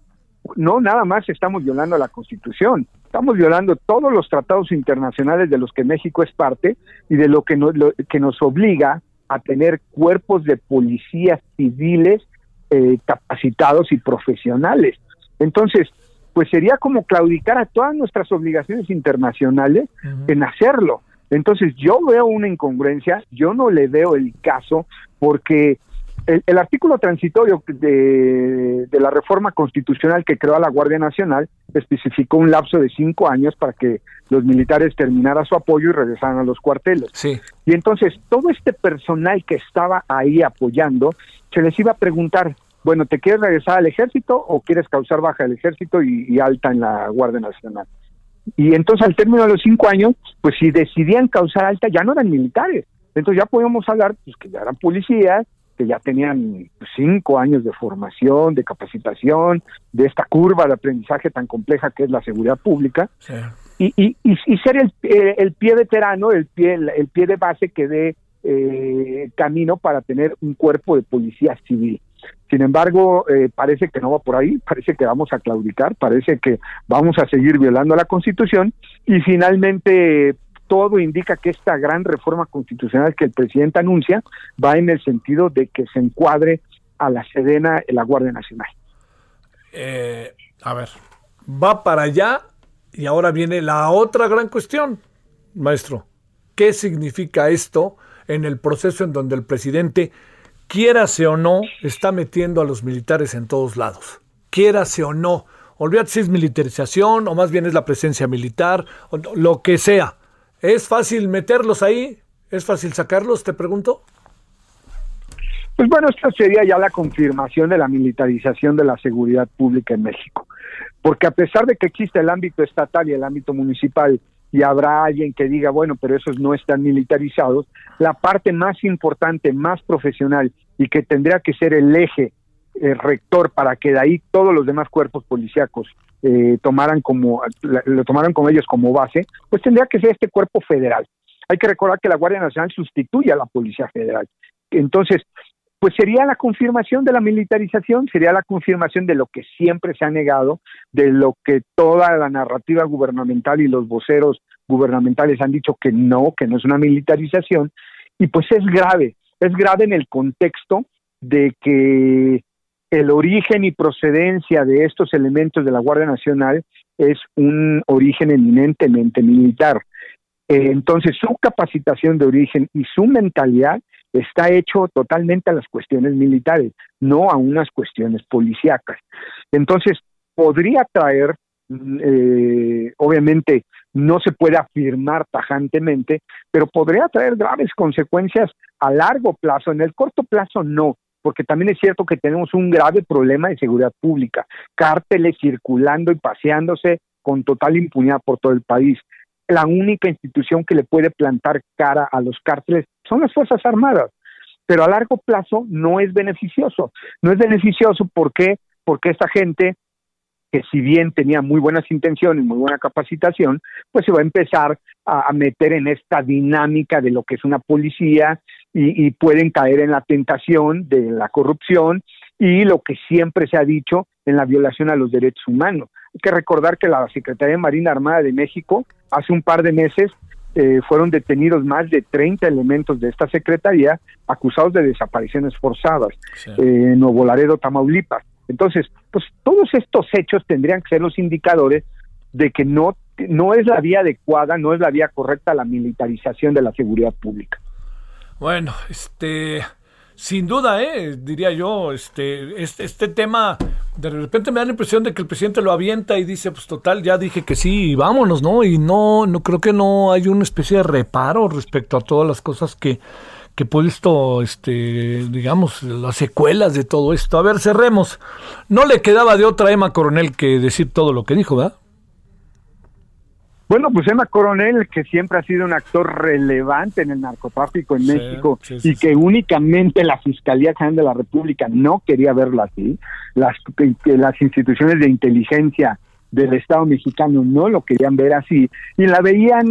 no nada más estamos violando la Constitución, estamos violando todos los tratados internacionales de los que México es parte y de lo que nos, lo, que nos obliga a tener cuerpos de policías civiles eh, capacitados y profesionales. Entonces, pues sería como claudicar a todas nuestras obligaciones internacionales en hacerlo. Entonces yo veo una incongruencia, yo no le veo el caso porque el, artículo transitorio de, la reforma constitucional que creó a la Guardia Nacional especificó un lapso de cinco años para que los militares terminaran su apoyo y regresaran a los cuarteles.
Sí.
Y entonces todo este personal que estaba ahí apoyando, se les iba a preguntar, bueno, ¿te quieres regresar al ejército o quieres causar baja del ejército y, y alta en la Guardia Nacional? Y entonces al término de los cinco años, pues si decidían causar alta, ya no eran militares. Entonces ya podíamos hablar pues, que ya eran policías, que ya tenían cinco años de formación, de capacitación, de esta curva de aprendizaje tan compleja que es la seguridad pública, y, y, y, ser el, el, pie veterano, el pie, el pie de base que dé eh, camino para tener un cuerpo de policía civil. Sin embargo, eh, parece que no va por ahí, parece que vamos a claudicar, parece que vamos a seguir violando la Constitución y finalmente todo indica que esta gran reforma constitucional que el presidente anuncia va en el sentido de que se encuadre a la Sedena la Guardia Nacional.
Eh, a ver, va para allá y ahora viene la otra gran cuestión, maestro. ¿Qué significa esto en el proceso en donde el presidente, quiérase o no, está metiendo a los militares en todos lados? Quiérase o no. Olvídate si es militarización o más bien es la presencia militar, o lo que sea ¿Es fácil meterlos ahí? ¿Es fácil sacarlos, te pregunto?
Pues bueno, esto sería ya la confirmación de la militarización de la seguridad pública en México. Porque a pesar de que existe el ámbito estatal y el ámbito municipal, y habrá alguien que diga, bueno, pero esos no están militarizados, la parte más importante, más profesional y que tendría que ser el eje eh, rector para que de ahí todos los demás cuerpos policíacos eh, tomaran como lo tomaran con ellos como base, pues tendría que ser este cuerpo federal. Hay que recordar que la Guardia Nacional sustituye a la Policía Federal. Entonces, pues sería la confirmación de la militarización, sería la confirmación de lo que siempre se ha negado, de lo que toda la narrativa gubernamental y los voceros gubernamentales han dicho que no, que no es una militarización, y pues es grave, es grave en el contexto de que el origen y procedencia de estos elementos de la Guardia Nacional es un origen eminentemente militar. Entonces, su capacitación de origen y su mentalidad está hecho totalmente a las cuestiones militares, no a unas cuestiones policíacas. Entonces, podría traer, eh, obviamente, no se puede afirmar tajantemente, pero podría traer graves consecuencias a largo plazo. En el corto plazo, no porque también es cierto que tenemos un grave problema de seguridad pública, cárteles circulando y paseándose con total impunidad por todo el país. La única institución que le puede plantar cara a los cárteles son las Fuerzas Armadas, pero a largo plazo no es beneficioso. No es beneficioso ¿por qué? porque esta gente que si bien tenía muy buenas intenciones, muy buena capacitación, pues se va a empezar a, meter en esta dinámica de lo que es una policía y, pueden caer en la tentación de la corrupción y lo que siempre se ha dicho en la violación a los derechos humanos. Hay que recordar que la Secretaría de Marina Armada de México hace un par de meses eh, fueron detenidos más de 30 elementos de esta secretaría acusados de desapariciones forzadas en Nuevo Laredo, Tamaulipas. Entonces, pues todos estos hechos tendrían que ser los indicadores de que no, no es la vía adecuada, no es la vía correcta la militarización de la seguridad pública.
Bueno, este, sin duda, ¿eh? diría yo, este, este, este, tema, de repente me da la impresión de que el presidente lo avienta y dice, pues total, ya dije que sí, vámonos, ¿no? Y no, no creo que no hay una especie de reparo respecto a todas las cosas que, que puesto, este, digamos, las secuelas de todo esto. A ver, cerremos. No le quedaba de otra Emma Coronel que decir todo lo que dijo, ¿verdad?
Bueno, pues Emma Coronel, que siempre ha sido un actor relevante en el narcotráfico en México y que únicamente la Fiscalía General de la República no quería verla así, las, las instituciones de inteligencia del Estado mexicano no lo querían ver así y la veían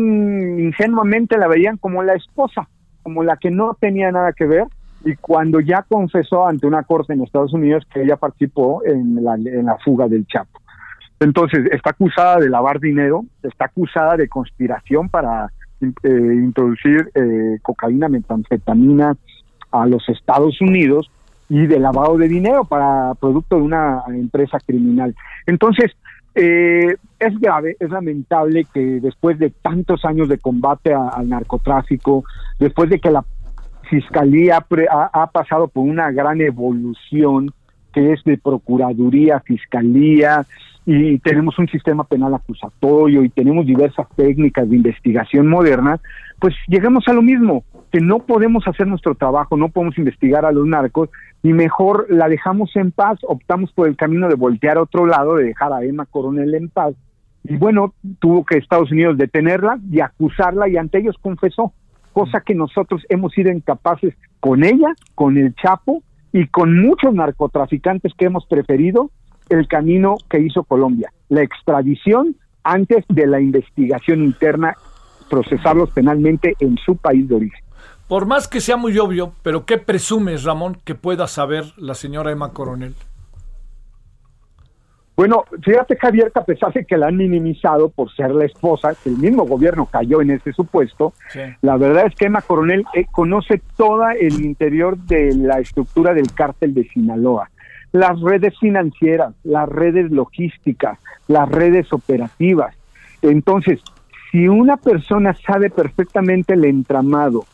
ingenuamente, la veían como la esposa como la que no tenía nada que ver y cuando ya confesó ante una corte en Estados Unidos que ella participó en la, en la fuga del Chapo. Entonces, está acusada de lavar dinero, está acusada de conspiración para eh, introducir eh, cocaína, metanfetamina a los Estados Unidos y de lavado de dinero para producto de una empresa criminal. Entonces, eh, es grave, es lamentable que después de tantos años de combate al narcotráfico, después de que la Fiscalía ha, pasado por una gran evolución, que es de Procuraduría, Fiscalía, y tenemos un sistema penal acusatorio y tenemos diversas técnicas de investigación moderna, pues llegamos a lo mismo, que no podemos hacer nuestro trabajo, no podemos investigar a los narcos y mejor la dejamos en paz, optamos por el camino de voltear a otro lado, de dejar a Emma Coronel en paz. Y bueno, tuvo que Estados Unidos detenerla y acusarla y ante ellos confesó, cosa que nosotros hemos sido incapaces con ella, con el Chapo y con muchos narcotraficantes que hemos preferido el camino que hizo Colombia, la extradición antes de la investigación interna, procesarlos penalmente en su país de origen.
Por más que sea muy obvio, pero ¿qué presumes, Ramón, que pueda saber la señora Emma Coronel?
Bueno, fíjate Javier que a pesar de que la han minimizado por ser la esposa, que el mismo gobierno cayó en ese supuesto, la verdad es que Emma Coronel eh, conoce todo el interior de la estructura del cártel de Sinaloa las redes financieras, las redes logísticas, las redes operativas. Entonces, si una persona sabe perfectamente el entramado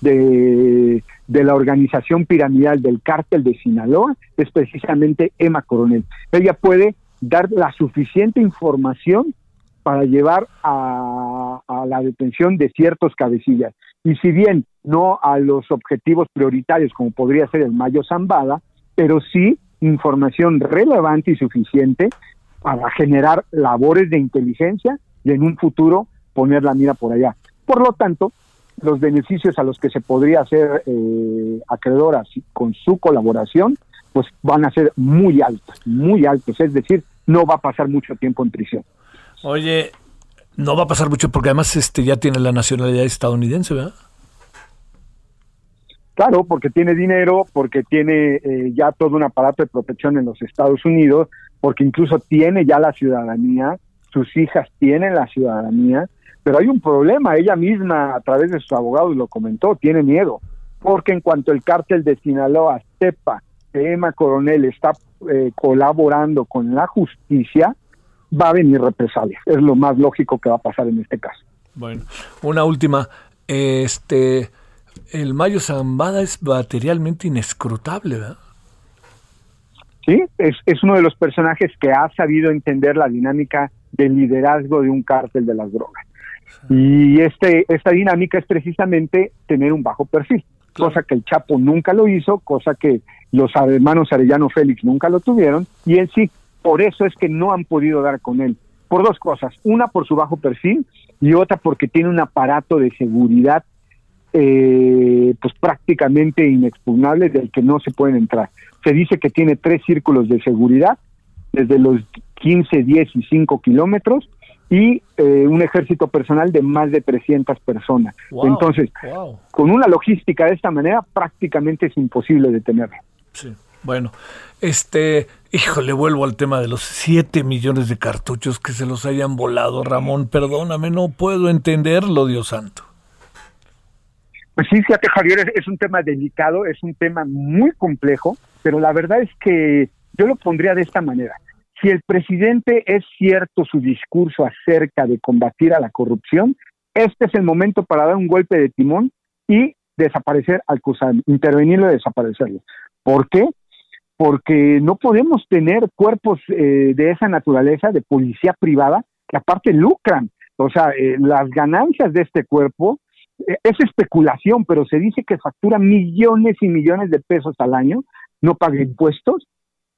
de, de, la organización piramidal del cártel de Sinaloa, es precisamente Emma Coronel. Ella puede dar la suficiente información para llevar a, la detención de ciertos cabecillas. Y si bien no a los objetivos prioritarios como podría ser el Mayo Zambada, pero sí información relevante y suficiente para generar labores de inteligencia y en un futuro poner la mira por allá. Por lo tanto, los beneficios a los que se podría hacer eh, con su colaboración, pues van a ser muy altos, muy altos. Es decir, no va a pasar mucho tiempo en prisión.
Oye, no va a pasar mucho porque además este ya tiene la nacionalidad estadounidense, ¿verdad?
Claro, porque tiene dinero, porque tiene eh, ya todo un aparato de protección en los Estados Unidos, porque incluso tiene ya la ciudadanía, sus hijas tienen la ciudadanía, pero hay un problema, ella misma a través de sus abogados lo comentó, tiene miedo, porque en cuanto el cártel de Sinaloa sepa que Emma Coronel está eh, colaborando con la justicia, va a venir represalias. Es lo más lógico que va a pasar en este caso.
Bueno, una última. Este, el Mayo Zambada es materialmente inescrutable, ¿verdad?
Sí, es, es uno de los personajes que ha sabido entender la dinámica del liderazgo de un cártel de las drogas. Y este, esta dinámica es precisamente tener un bajo perfil, cosa que el Chapo nunca lo hizo, cosa que los hermanos Arellano Félix nunca lo tuvieron, y él sí, por eso es que no han podido dar con él. Por dos cosas, una por su bajo perfil y otra porque tiene un aparato de seguridad eh, pues prácticamente inexpugnable del que no se pueden entrar. Se dice que tiene tres círculos de seguridad, desde los 15, 10 y 5 kilómetros, y eh, un ejército personal de más de 300 personas. Entonces, con una logística de esta manera, prácticamente es imposible detenerlo.
Sí. Bueno, este, híjole, vuelvo al tema de los 7 millones de cartuchos que se los hayan volado, Ramón, perdóname, no puedo entenderlo, Dios santo.
Pues sí, fíjate Javier, es, un tema delicado, es un tema muy complejo, pero la verdad es que yo lo pondría de esta manera. Si el presidente es cierto su discurso acerca de combatir a la corrupción, este es el momento para dar un golpe de timón y desaparecer al CUSAM, intervenirlo y desaparecerlo. ¿Por qué? Porque no podemos tener cuerpos eh, de esa naturaleza, de policía privada, que aparte lucran. O sea, eh, las ganancias de este cuerpo es especulación, pero se dice que factura millones y millones de pesos al año, no paga impuestos,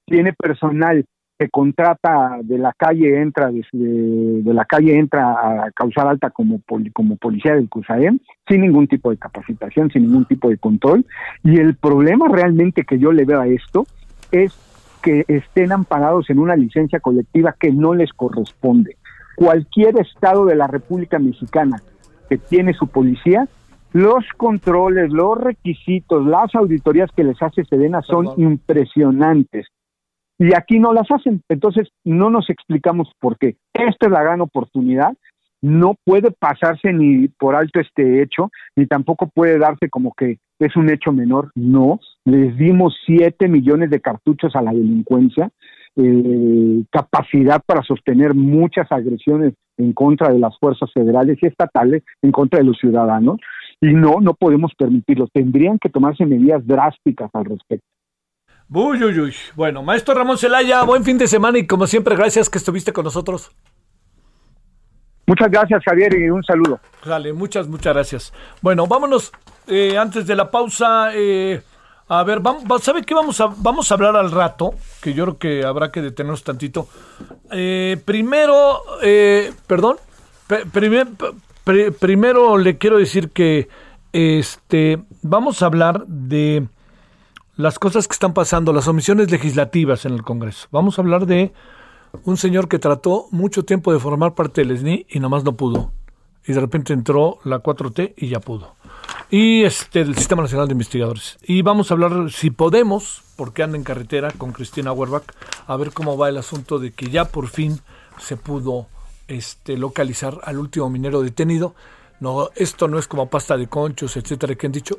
tiene personal que contrata de la calle, entra de, de la calle entra a causar alta como, como policía del CUSAEM, sin ningún tipo de capacitación, sin ningún tipo de control. Y el problema realmente que yo le veo a esto es que estén amparados en una licencia colectiva que no les corresponde. Cualquier estado de la República Mexicana que tiene su policía, los controles, los requisitos, las auditorías que les hace Sedena son impresionantes. Y aquí no las hacen. Entonces, no nos explicamos por qué. Esta es la gran oportunidad. No puede pasarse ni por alto este hecho, ni tampoco puede darse como que es un hecho menor. No, les dimos 7 millones de cartuchos a la delincuencia, eh, capacidad para sostener muchas agresiones en contra de las fuerzas federales y estatales, en contra de los ciudadanos, y no, no podemos permitirlo. Tendrían que tomarse medidas drásticas al respecto.
Uy, uy, uy. Bueno, maestro Ramón Celaya, buen fin de semana y como siempre, gracias que estuviste con nosotros.
Muchas gracias, Javier, y un saludo.
Dale, muchas, muchas gracias. Bueno, vámonos eh, antes de la pausa. Eh, a ver, vamos, ¿sabe qué vamos a, vamos a hablar al rato? Que yo creo que habrá que detenernos tantito. Eh, primero, perdón, primero le quiero decir que este, vamos a hablar de las cosas que están pasando, las omisiones legislativas en el Congreso. Vamos a hablar de un señor que trató mucho tiempo de formar parte del SNI y nomás no pudo. Y de repente entró la 4T y ya pudo. Y este, el Sistema Nacional de Investigadores. Y vamos a hablar, si podemos, porque anda en carretera con Cristina Werbach, a ver cómo va el asunto de que ya por fin se pudo este, localizar al último minero detenido. No, esto no es como pasta de conchos, etcétera, que han dicho.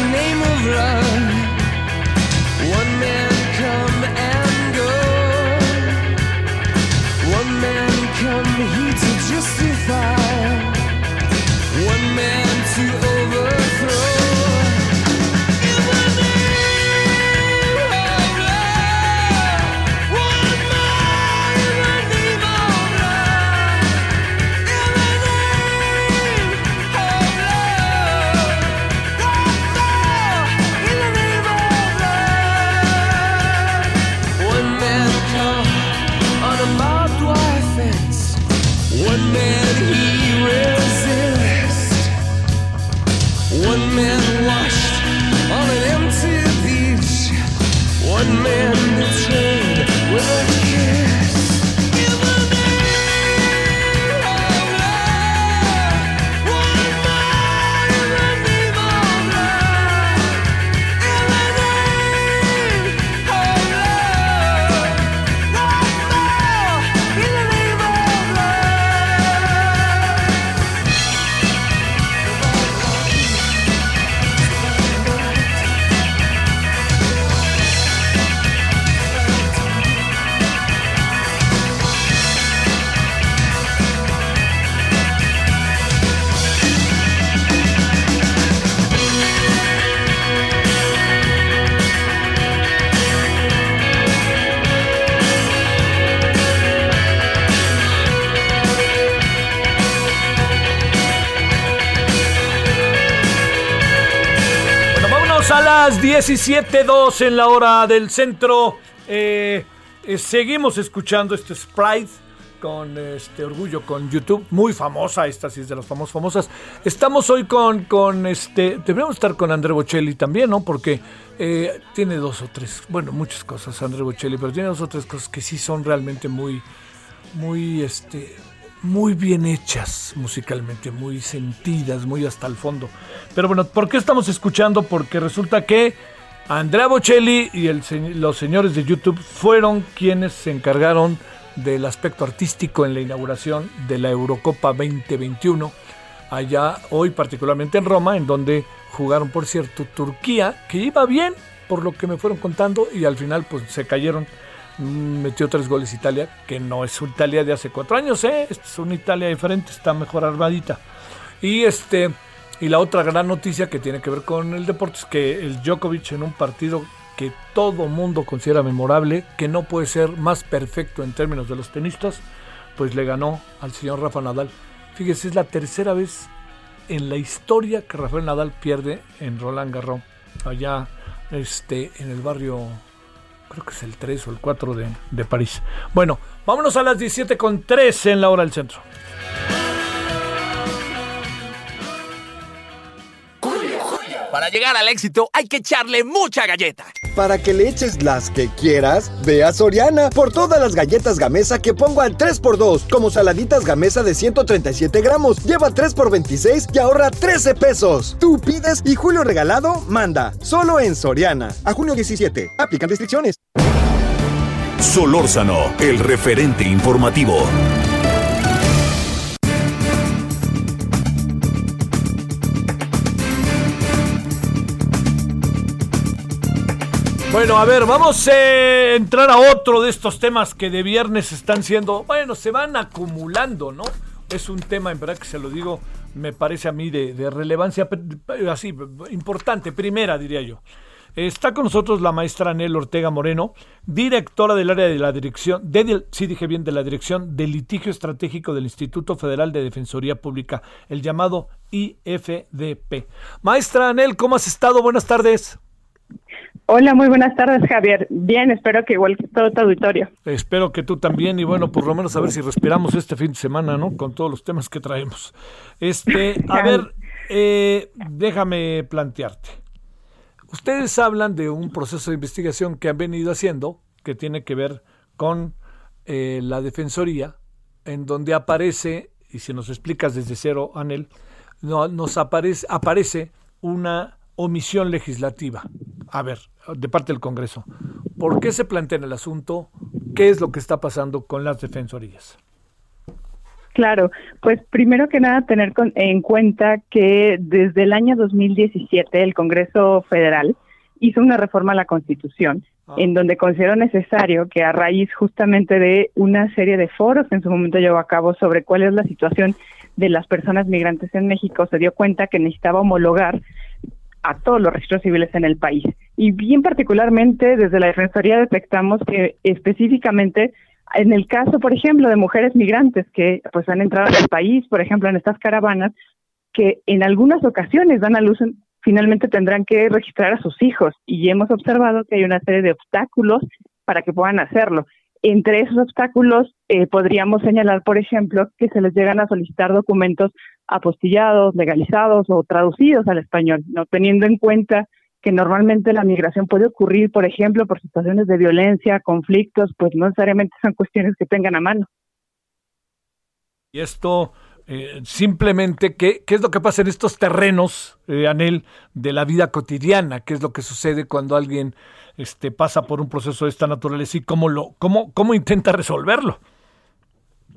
Las 17.02 en la hora del centro. Eh, eh, seguimos escuchando este Sprite con este orgullo con YouTube, muy famosa, esta sí es de las famosas famosas. Estamos hoy con, con este, deberíamos estar con André Bocelli también, ¿no? Porque eh, tiene dos o tres, bueno, muchas cosas André Bocelli, pero tiene dos o tres cosas que sí son realmente muy, muy, este, muy bien hechas musicalmente, muy sentidas, muy hasta el fondo. Pero bueno, ¿por qué estamos escuchando? Porque resulta que Andrea Bocelli y el, los señores de YouTube fueron quienes se encargaron del aspecto artístico en la inauguración de la Eurocopa 2021, allá hoy particularmente en Roma, en donde jugaron, por cierto, Turquía, que iba bien, por lo que me fueron contando, y al final pues se cayeron metió tres goles Italia, que no es Italia de hace cuatro años, ¿eh? es una Italia diferente, está mejor armadita. Y este y la otra gran noticia que tiene que ver con el deporte es que el Djokovic en un partido que todo mundo considera memorable, que no puede ser más perfecto en términos de los tenistas, pues le ganó al señor Rafa Nadal. Fíjese, es la tercera vez en la historia que Rafael Nadal pierde en Roland Garros, allá este, en el barrio creo que es el 3 o el 4 de, de París. Bueno, vámonos a las 17 con 3 en la hora del centro.
Para llegar al éxito hay que echarle mucha galleta.
Para que le eches las que quieras, ve a Soriana por todas las galletas Gamesa que pongo al 3x2, como saladitas Gamesa de 137 gramos. Lleva 3 x 26 y ahorra 13 pesos. Tú pides y Julio Regalado manda. Solo en Soriana. A junio 17. Aplican restricciones.
Solórzano, el referente informativo.
Bueno, a ver, vamos a entrar a otro de estos temas que de viernes están siendo, bueno, se van acumulando, ¿no? Es un tema, en verdad que se lo digo, me parece a mí de, relevancia así, importante, primera diría yo. Está con nosotros la maestra Anel Ortega Moreno, directora del área de la dirección, de, sí dije bien, de la dirección de litigio estratégico del Instituto Federal de Defensoría Pública, el llamado IFDP. Maestra Anel, ¿cómo has estado? Buenas tardes.
Hola, muy buenas tardes, Javier. Bien, espero que igual que todo tu auditorio.
Espero que tú también y bueno, por lo menos a ver si respiramos este fin de semana, ¿no? Con todos los temas que traemos. Este, a ver, eh, déjame plantearte. Ustedes hablan de un proceso de investigación que han venido haciendo que tiene que ver con eh, la defensoría, en donde aparece, y si nos explicas desde cero, Anel, no, nos aparece, aparece una omisión legislativa. A ver, de parte del Congreso. ¿Por qué se plantea en el asunto? ¿Qué es lo que está pasando con las defensorías?
Claro, pues primero que nada tener en cuenta que desde el año 2017 el Congreso Federal hizo una reforma a la Constitución ah. en donde consideró necesario que a raíz justamente de una serie de foros que en su momento llevó a cabo sobre cuál es la situación de las personas migrantes en México, se dio cuenta que necesitaba homologar a todos los registros civiles en el país. Y bien particularmente desde la Defensoría detectamos que específicamente en el caso, por ejemplo, de mujeres migrantes que pues han entrado al país, por ejemplo, en estas caravanas, que en algunas ocasiones dan a luz, finalmente tendrán que registrar a sus hijos y hemos observado que hay una serie de obstáculos para que puedan hacerlo. Entre esos obstáculos eh, podríamos señalar, por ejemplo, que se les llegan a solicitar documentos apostillados, legalizados o traducidos al español, no teniendo en cuenta que normalmente la migración puede ocurrir, por ejemplo, por situaciones de violencia, conflictos, pues no necesariamente son cuestiones que tengan a mano.
Y esto eh, simplemente, ¿qué, ¿qué, es lo que pasa en estos terrenos, eh, Anel, de la vida cotidiana? ¿Qué es lo que sucede cuando alguien este, pasa por un proceso de esta naturaleza y cómo, lo, cómo, cómo intenta resolverlo?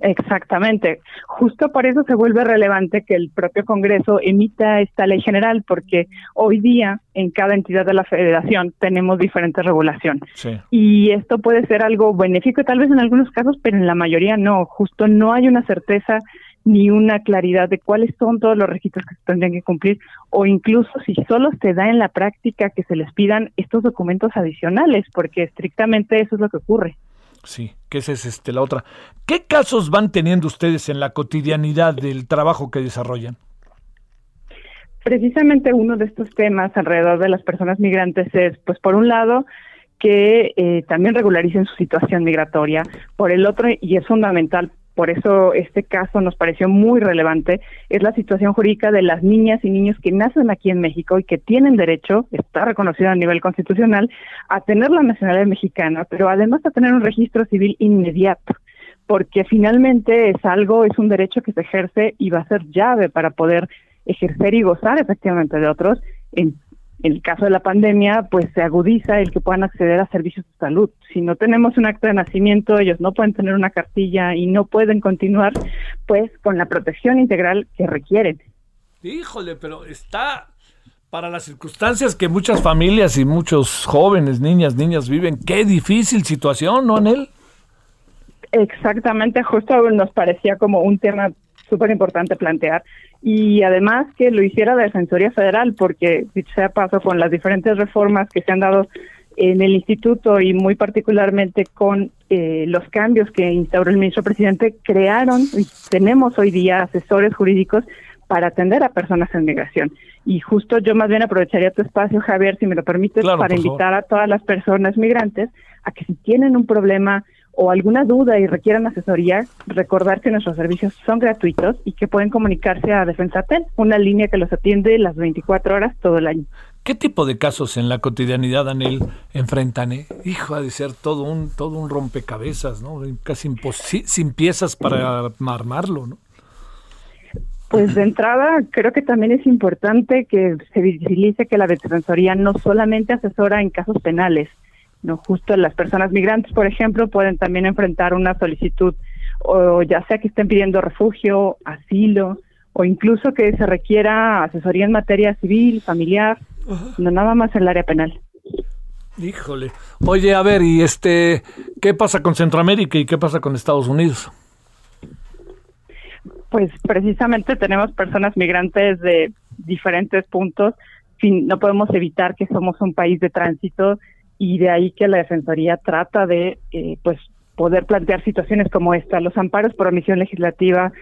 Exactamente. Justo por eso se vuelve relevante que el propio Congreso emita esta ley general, porque hoy día en cada entidad de la federación tenemos diferentes regulaciones. Y esto puede ser algo benéfico tal vez en algunos casos, pero en la mayoría no. Justo no hay una certeza ni una claridad de cuáles son todos los requisitos que se tendrían que cumplir o incluso si solo se da en la práctica que se les pidan estos documentos adicionales, porque estrictamente eso es lo que ocurre.
Sí, que esa es este, la otra. ¿Qué casos van teniendo ustedes en la cotidianidad del trabajo que desarrollan?
Precisamente uno de estos temas alrededor de las personas migrantes es, pues por un lado, que eh, también regularicen su situación migratoria, por el otro, y es fundamental por eso este caso nos pareció muy relevante, es la situación jurídica de las niñas y niños que nacen aquí en México y que tienen derecho, está reconocido a nivel constitucional, a tener la nacionalidad mexicana, pero además a tener un registro civil inmediato, porque finalmente es algo, es un derecho que se ejerce y va a ser llave para poder ejercer y gozar efectivamente de otros en en el caso de la pandemia, pues se agudiza el que puedan acceder a servicios de salud. Si no tenemos un acto de nacimiento, ellos no pueden tener una cartilla y no pueden continuar, pues, con la protección integral que requieren.
Híjole, pero está para las circunstancias que muchas familias y muchos jóvenes, niñas, niñas viven, qué difícil situación, ¿no, Anel?
Exactamente, justo nos parecía como un tema súper importante plantear y además que lo hiciera la Defensoría Federal, porque dicho sea paso, con las diferentes reformas que se han dado en el instituto y muy particularmente con eh, los cambios que instauró el ministro presidente, crearon y tenemos hoy día asesores jurídicos para atender a personas en migración. Y justo yo más bien aprovecharía tu espacio, Javier, si me lo permites, para invitar a todas las personas migrantes a que si tienen un problema o alguna duda y requieran asesoría, recordar que nuestros servicios son gratuitos y que pueden comunicarse a Defensatel, una línea que los atiende las 24 horas todo el año.
¿Qué tipo de casos en la cotidianidad, Anel, enfrentan? Eh? Hijo, ha de ser todo un, todo un rompecabezas, ¿no? Casi sin piezas para armarlo, ¿no?
Pues de entrada, creo que también es importante que se visibilice que la Defensoría no solamente asesora en casos penales, no justo las personas migrantes, por ejemplo, pueden también enfrentar una solicitud o ya sea que estén pidiendo refugio, asilo o incluso que se requiera asesoría en materia civil, familiar, no nada más en el área penal.
Híjole. Oye, a ver, y este, ¿qué pasa con Centroamérica y qué pasa con Estados Unidos?
Pues precisamente tenemos personas migrantes de diferentes puntos. no podemos evitar que somos un país de tránsito y de ahí que la Defensoría trata de, eh, pues, poder plantear situaciones como esta. Los amparos por omisión legislativa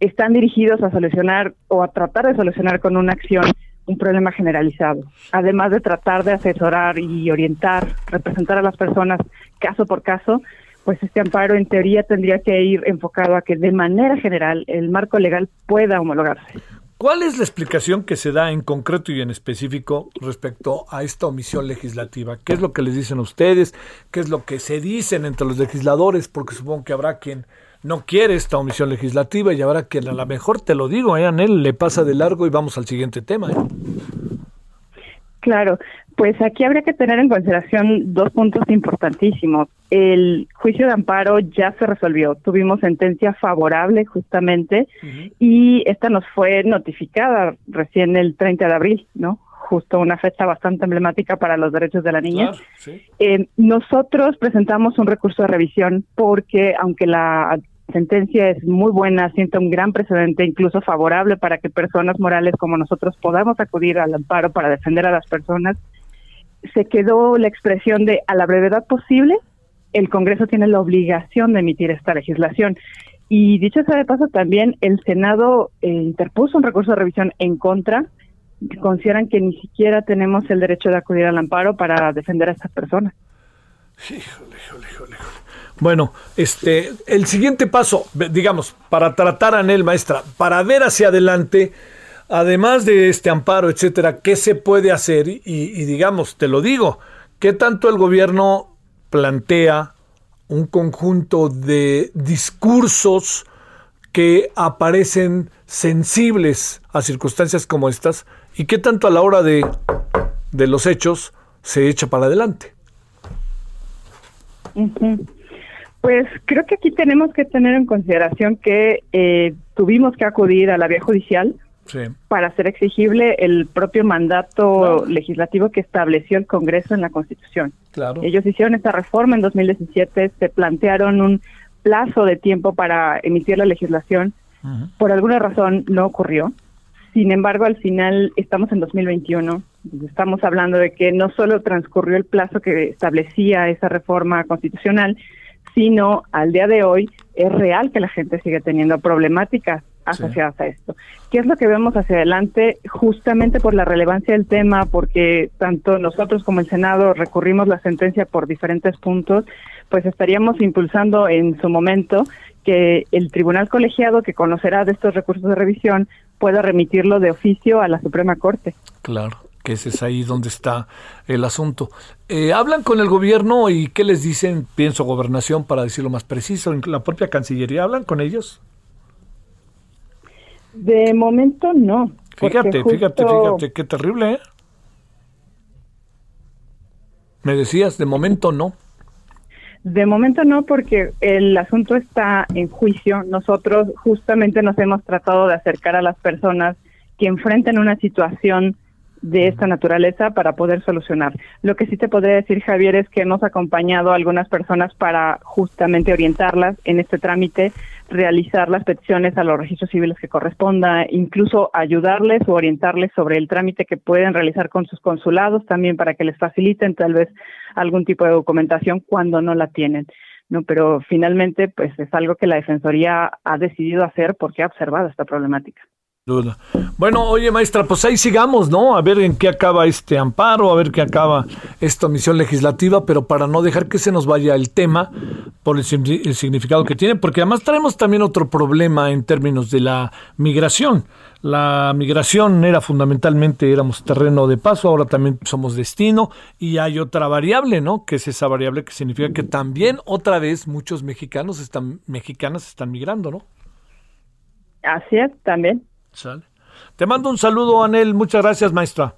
están dirigidos a solucionar o a tratar de solucionar con una acción un problema generalizado, además de tratar de asesorar y orientar, representar a las personas caso por caso, pues este amparo en teoría tendría que ir enfocado a que de manera general el marco legal pueda homologarse.
¿Cuál es la explicación que se da en concreto y en específico respecto a esta omisión legislativa? ¿Qué es lo que les dicen ustedes? ¿Qué es lo que se dicen entre los legisladores? Porque supongo que habrá quien no quiere esta omisión legislativa y habrá quien a lo mejor, te lo digo, ¿eh, Anel, le pasa de largo y vamos al siguiente tema. ¿eh?
Claro, pues aquí habría que tener en consideración dos puntos importantísimos. El juicio de amparo ya se resolvió, tuvimos sentencia favorable justamente y esta nos fue notificada recién el 30 de abril, ¿no? Justo una fecha bastante emblemática para los derechos de la niña. Eh, nosotros presentamos un recurso de revisión porque aunque la sentencia es muy buena, siente un gran precedente, incluso favorable para que personas morales como nosotros podamos acudir al amparo para defender a las personas. Se quedó la expresión de a la brevedad posible, el Congreso tiene la obligación de emitir esta legislación. Y dicho sea de paso, también el Senado eh, interpuso un recurso de revisión en contra. Consideran que ni siquiera tenemos el derecho de acudir al amparo para defender a estas personas.
Híjole, híjole, híjole. Bueno, este, el siguiente paso, digamos, para tratar a Anel, maestra, para ver hacia adelante, además de este amparo, etcétera, ¿qué se puede hacer? Y, digamos, te lo digo, ¿qué tanto el gobierno plantea un conjunto de discursos que aparecen sensibles a circunstancias como estas y qué tanto a la hora de, de los hechos se echa para adelante?
Pues creo que aquí tenemos que tener en consideración que eh, tuvimos que acudir a la vía judicial para hacer exigible el propio mandato legislativo que estableció el Congreso en la Constitución.
Claro.
Ellos hicieron esta reforma en 2017, se plantearon un plazo de tiempo para emitir la legislación. Por alguna razón no ocurrió. Sin embargo, al final estamos en 2021. Estamos hablando de que no solo transcurrió el plazo que establecía esa reforma constitucional, sino al día de hoy es real que la gente sigue teniendo problemáticas asociadas a esto. ¿Qué es lo que vemos hacia adelante? Justamente por la relevancia del tema, porque tanto nosotros como el Senado recurrimos la sentencia por diferentes puntos, pues estaríamos impulsando en su momento que el tribunal colegiado que conocerá de estos recursos de revisión pueda remitirlo de oficio a la Suprema Corte.
Claro que ese es ahí donde está el asunto. Eh, ¿Hablan con el gobierno y qué les dicen? Pienso gobernación, para decirlo más preciso, en la propia Cancillería, ¿hablan con ellos?
De momento no.
Fíjate, fíjate, fíjate, qué terrible, ¿eh? Me decías, de momento no.
De momento no, porque el asunto está en juicio. Nosotros justamente nos hemos tratado de acercar a las personas que enfrentan una situación de esta naturaleza para poder solucionar. Lo que sí te podría decir, Javier, es que hemos acompañado a algunas personas para justamente orientarlas en este trámite, realizar las peticiones a los registros civiles que corresponda, incluso ayudarles o orientarles sobre el trámite que pueden realizar con sus consulados también para que les faciliten tal vez algún tipo de documentación cuando no la tienen. No, pero finalmente pues es algo que la defensoría ha decidido hacer porque ha observado esta problemática.
Duda. Bueno, oye maestra, pues ahí sigamos, ¿no? A ver en qué acaba este amparo, a ver qué acaba esta misión legislativa, pero para no dejar que se nos vaya el tema por el, significado que tiene, porque además traemos también otro problema en términos de la migración. La migración era fundamentalmente, éramos terreno de paso, ahora también somos destino, y hay otra variable, ¿no? Que es esa variable que significa que también otra vez muchos mexicanos están, mexicanas están migrando, ¿no?
Así es, también.
Te mando un saludo, Anel. Muchas gracias, maestra.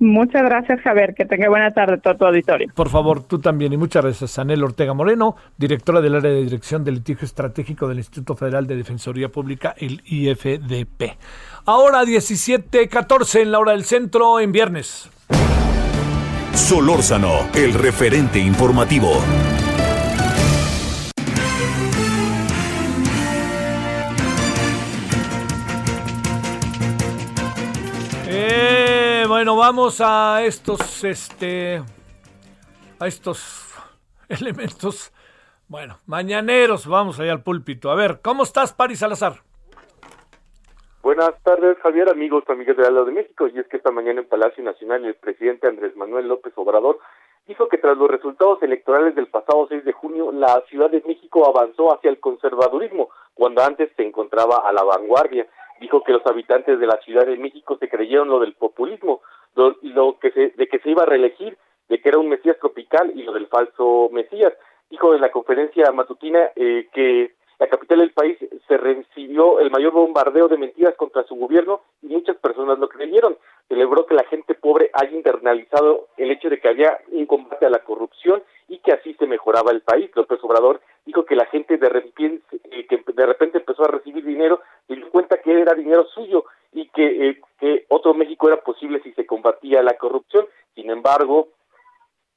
Muchas gracias, Javier. Que tenga buena tarde todo tu auditorio.
Por favor, tú también. Y muchas gracias, Anel Ortega Moreno, directora del área de dirección del litigio estratégico del Instituto Federal de Defensoría Pública, el IFDP. Ahora 17:14 en la hora del centro, en viernes.
Solórzano, el referente informativo.
Bueno, vamos a estos, este, a estos elementos, bueno, mañaneros, vamos allá al púlpito. A ver, ¿cómo estás, Paris Salazar?
Buenas tardes, Javier, amigos, amigas de Lado de México. Y es que esta mañana en Palacio Nacional el presidente Andrés Manuel López Obrador dijo que tras los resultados electorales del pasado 6 de junio, la Ciudad de México avanzó hacia el conservadurismo, cuando antes se encontraba a la vanguardia dijo que los habitantes de la Ciudad de México se creyeron lo del populismo, lo, lo que se, de que se iba a reelegir, de que era un Mesías tropical y lo del falso Mesías. Dijo en la conferencia matutina eh, que la capital del país se recibió el mayor bombardeo de mentiras contra su gobierno y muchas personas lo creyeron. Celebró que la gente pobre haya internalizado el hecho de que había un combate a la corrupción y que así se mejoraba el país. López Obrador dijo que la gente de repente, eh, que de repente empezó a recibir dinero y dio cuenta que era dinero suyo y que, eh, que otro México era posible si se combatía la corrupción. Sin embargo,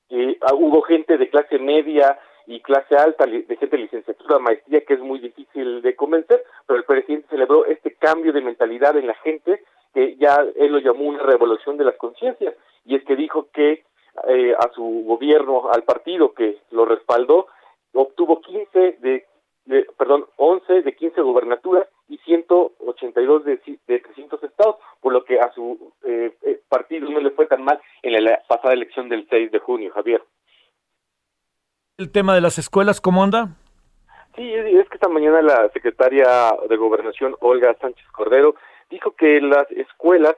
eh, hubo gente de clase media, y clase alta de gente de licenciatura, maestría, que es muy difícil de convencer, pero el presidente celebró este cambio de mentalidad en la gente, que ya él lo llamó una revolución de las conciencias, y es que dijo que eh, a su gobierno, al partido que lo respaldó, obtuvo 15 de, perdón, 11 de 15 gubernaturas y 182 de, de 300 estados, por lo que a su eh, eh, partido no le fue tan mal en la pasada elección del 6 de junio, Javier
el tema de las escuelas, ¿cómo anda?
Sí, es que esta mañana la secretaria de Gobernación, Olga Sánchez Cordero, dijo que las escuelas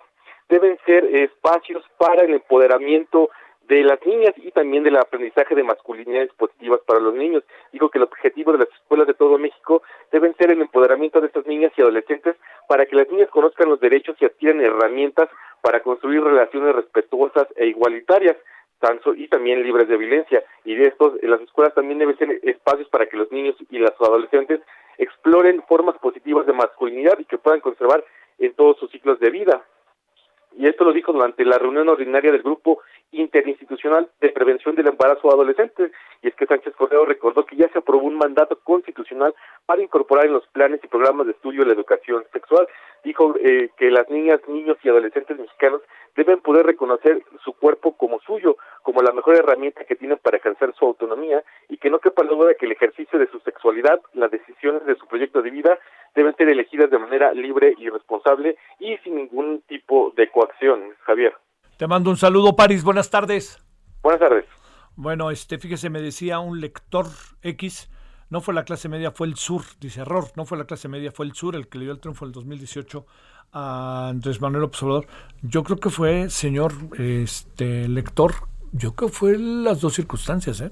deben ser espacios para el empoderamiento de las niñas y también del aprendizaje de masculinidades positivas para los niños. Dijo que el objetivo de las escuelas de todo México deben ser el empoderamiento de estas niñas y adolescentes para que las niñas conozcan los derechos y adquieran herramientas para construir relaciones respetuosas e igualitarias y también libres de violencia. Y de estos, las escuelas también deben ser espacios para que los niños y los adolescentes exploren formas positivas de masculinidad y que puedan conservar en todos sus ciclos de vida. Y esto lo dijo durante la reunión ordinaria del Grupo Interinstitucional de Prevención del Embarazo Adolescente. Y es que Sánchez Cordero recordó que ya se aprobó un mandato constitucional para incorporar en los planes y programas de estudio la educación sexual. Dijo eh, que las niñas, niños y adolescentes mexicanos deben poder reconocer su cuerpo como suyo, como la mejor herramienta que tienen para alcanzar su autonomía y que no quepa duda que el ejercicio de su sexualidad, las decisiones de su proyecto de vida deben ser elegidas de manera libre y responsable y sin ningún tipo de coacción, Javier.
Te mando un saludo, París. Buenas tardes.
Buenas tardes.
Bueno, este, fíjese, me decía un lector X, no fue la clase media, fue el sur, dice error, no fue la clase media, fue el sur el que le dio el triunfo en el 2018 a Andrés Manuel Observador. Yo creo que fue, señor este lector, yo creo que fue las dos circunstancias, ¿eh?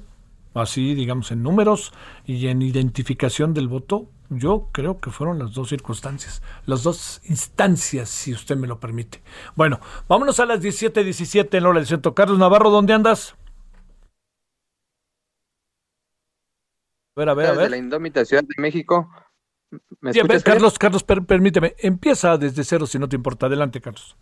Así, digamos, en números y en identificación del voto, yo creo que fueron las dos circunstancias, las dos instancias, si usted me lo permite. Bueno, vámonos a las 17:17 en hora del centro. Carlos Navarro, ¿dónde andas?
A ver, a ver, a ver. la indómita Ciudad de México.
¿Me Carlos, Carlos, permíteme. Empieza desde cero si no te importa. Adelante, Carlos.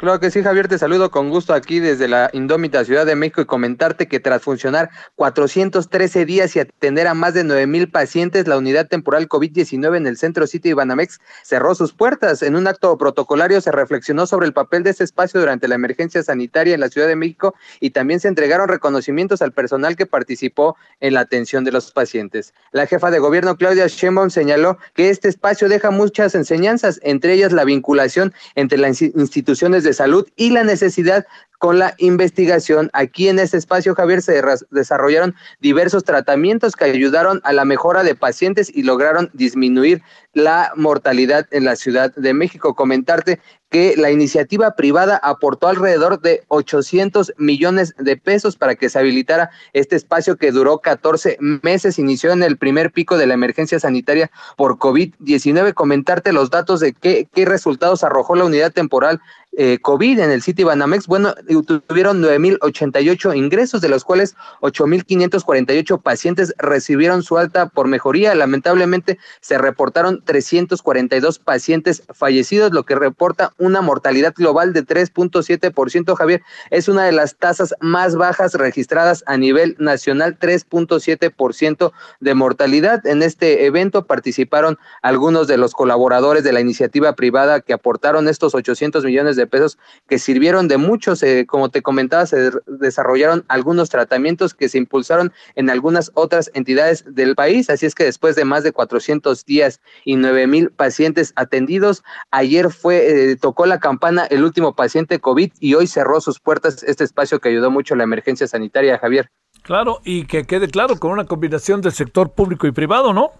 Claro que sí, Javier, te saludo con gusto aquí desde la indómita Ciudad de México y comentarte que tras funcionar 413 días y atender a más de 9 mil pacientes, la unidad temporal COVID-19 en el Centro City Banamex cerró sus puertas. En un acto protocolario se reflexionó sobre el papel de este espacio durante la emergencia sanitaria en la Ciudad de México y también se entregaron reconocimientos al personal que participó en la atención de los pacientes. La jefa de gobierno, Claudia Sheinbaum, señaló que este espacio deja muchas enseñanzas, entre ellas la vinculación entre las instituciones de salud y la necesidad con la investigación. Aquí en este espacio, Javier, se desarrollaron diversos tratamientos que ayudaron a la mejora de pacientes y lograron disminuir la mortalidad en la Ciudad de México. Comentarte que la iniciativa privada aportó alrededor de 800 millones de pesos para que se habilitara este espacio que duró 14 meses, inició en el primer pico de la emergencia sanitaria por COVID-19. Comentarte los datos de qué, qué resultados arrojó la unidad temporal eh, COVID en el City Banamex, bueno, tuvieron 9.088 ingresos, de los cuales 8.548 pacientes recibieron su alta por mejoría. Lamentablemente se reportaron 342 pacientes fallecidos, lo que reporta una mortalidad global de 3.7%. Javier, es una de las tasas más bajas registradas a nivel nacional, 3.7% de mortalidad. En este evento participaron algunos de los colaboradores de la iniciativa privada que aportaron estos 800 millones de pesos que sirvieron de muchos. Eh, como te comentaba, se desarrollaron algunos tratamientos que se impulsaron en algunas otras entidades del país. Así es que después de más de 400 días y 9 mil pacientes atendidos, ayer fue, eh, tocó la campana el último paciente COVID y hoy cerró sus puertas este espacio que ayudó mucho a la emergencia sanitaria, Javier.
Claro, y que quede claro con una combinación del sector público y privado, ¿no?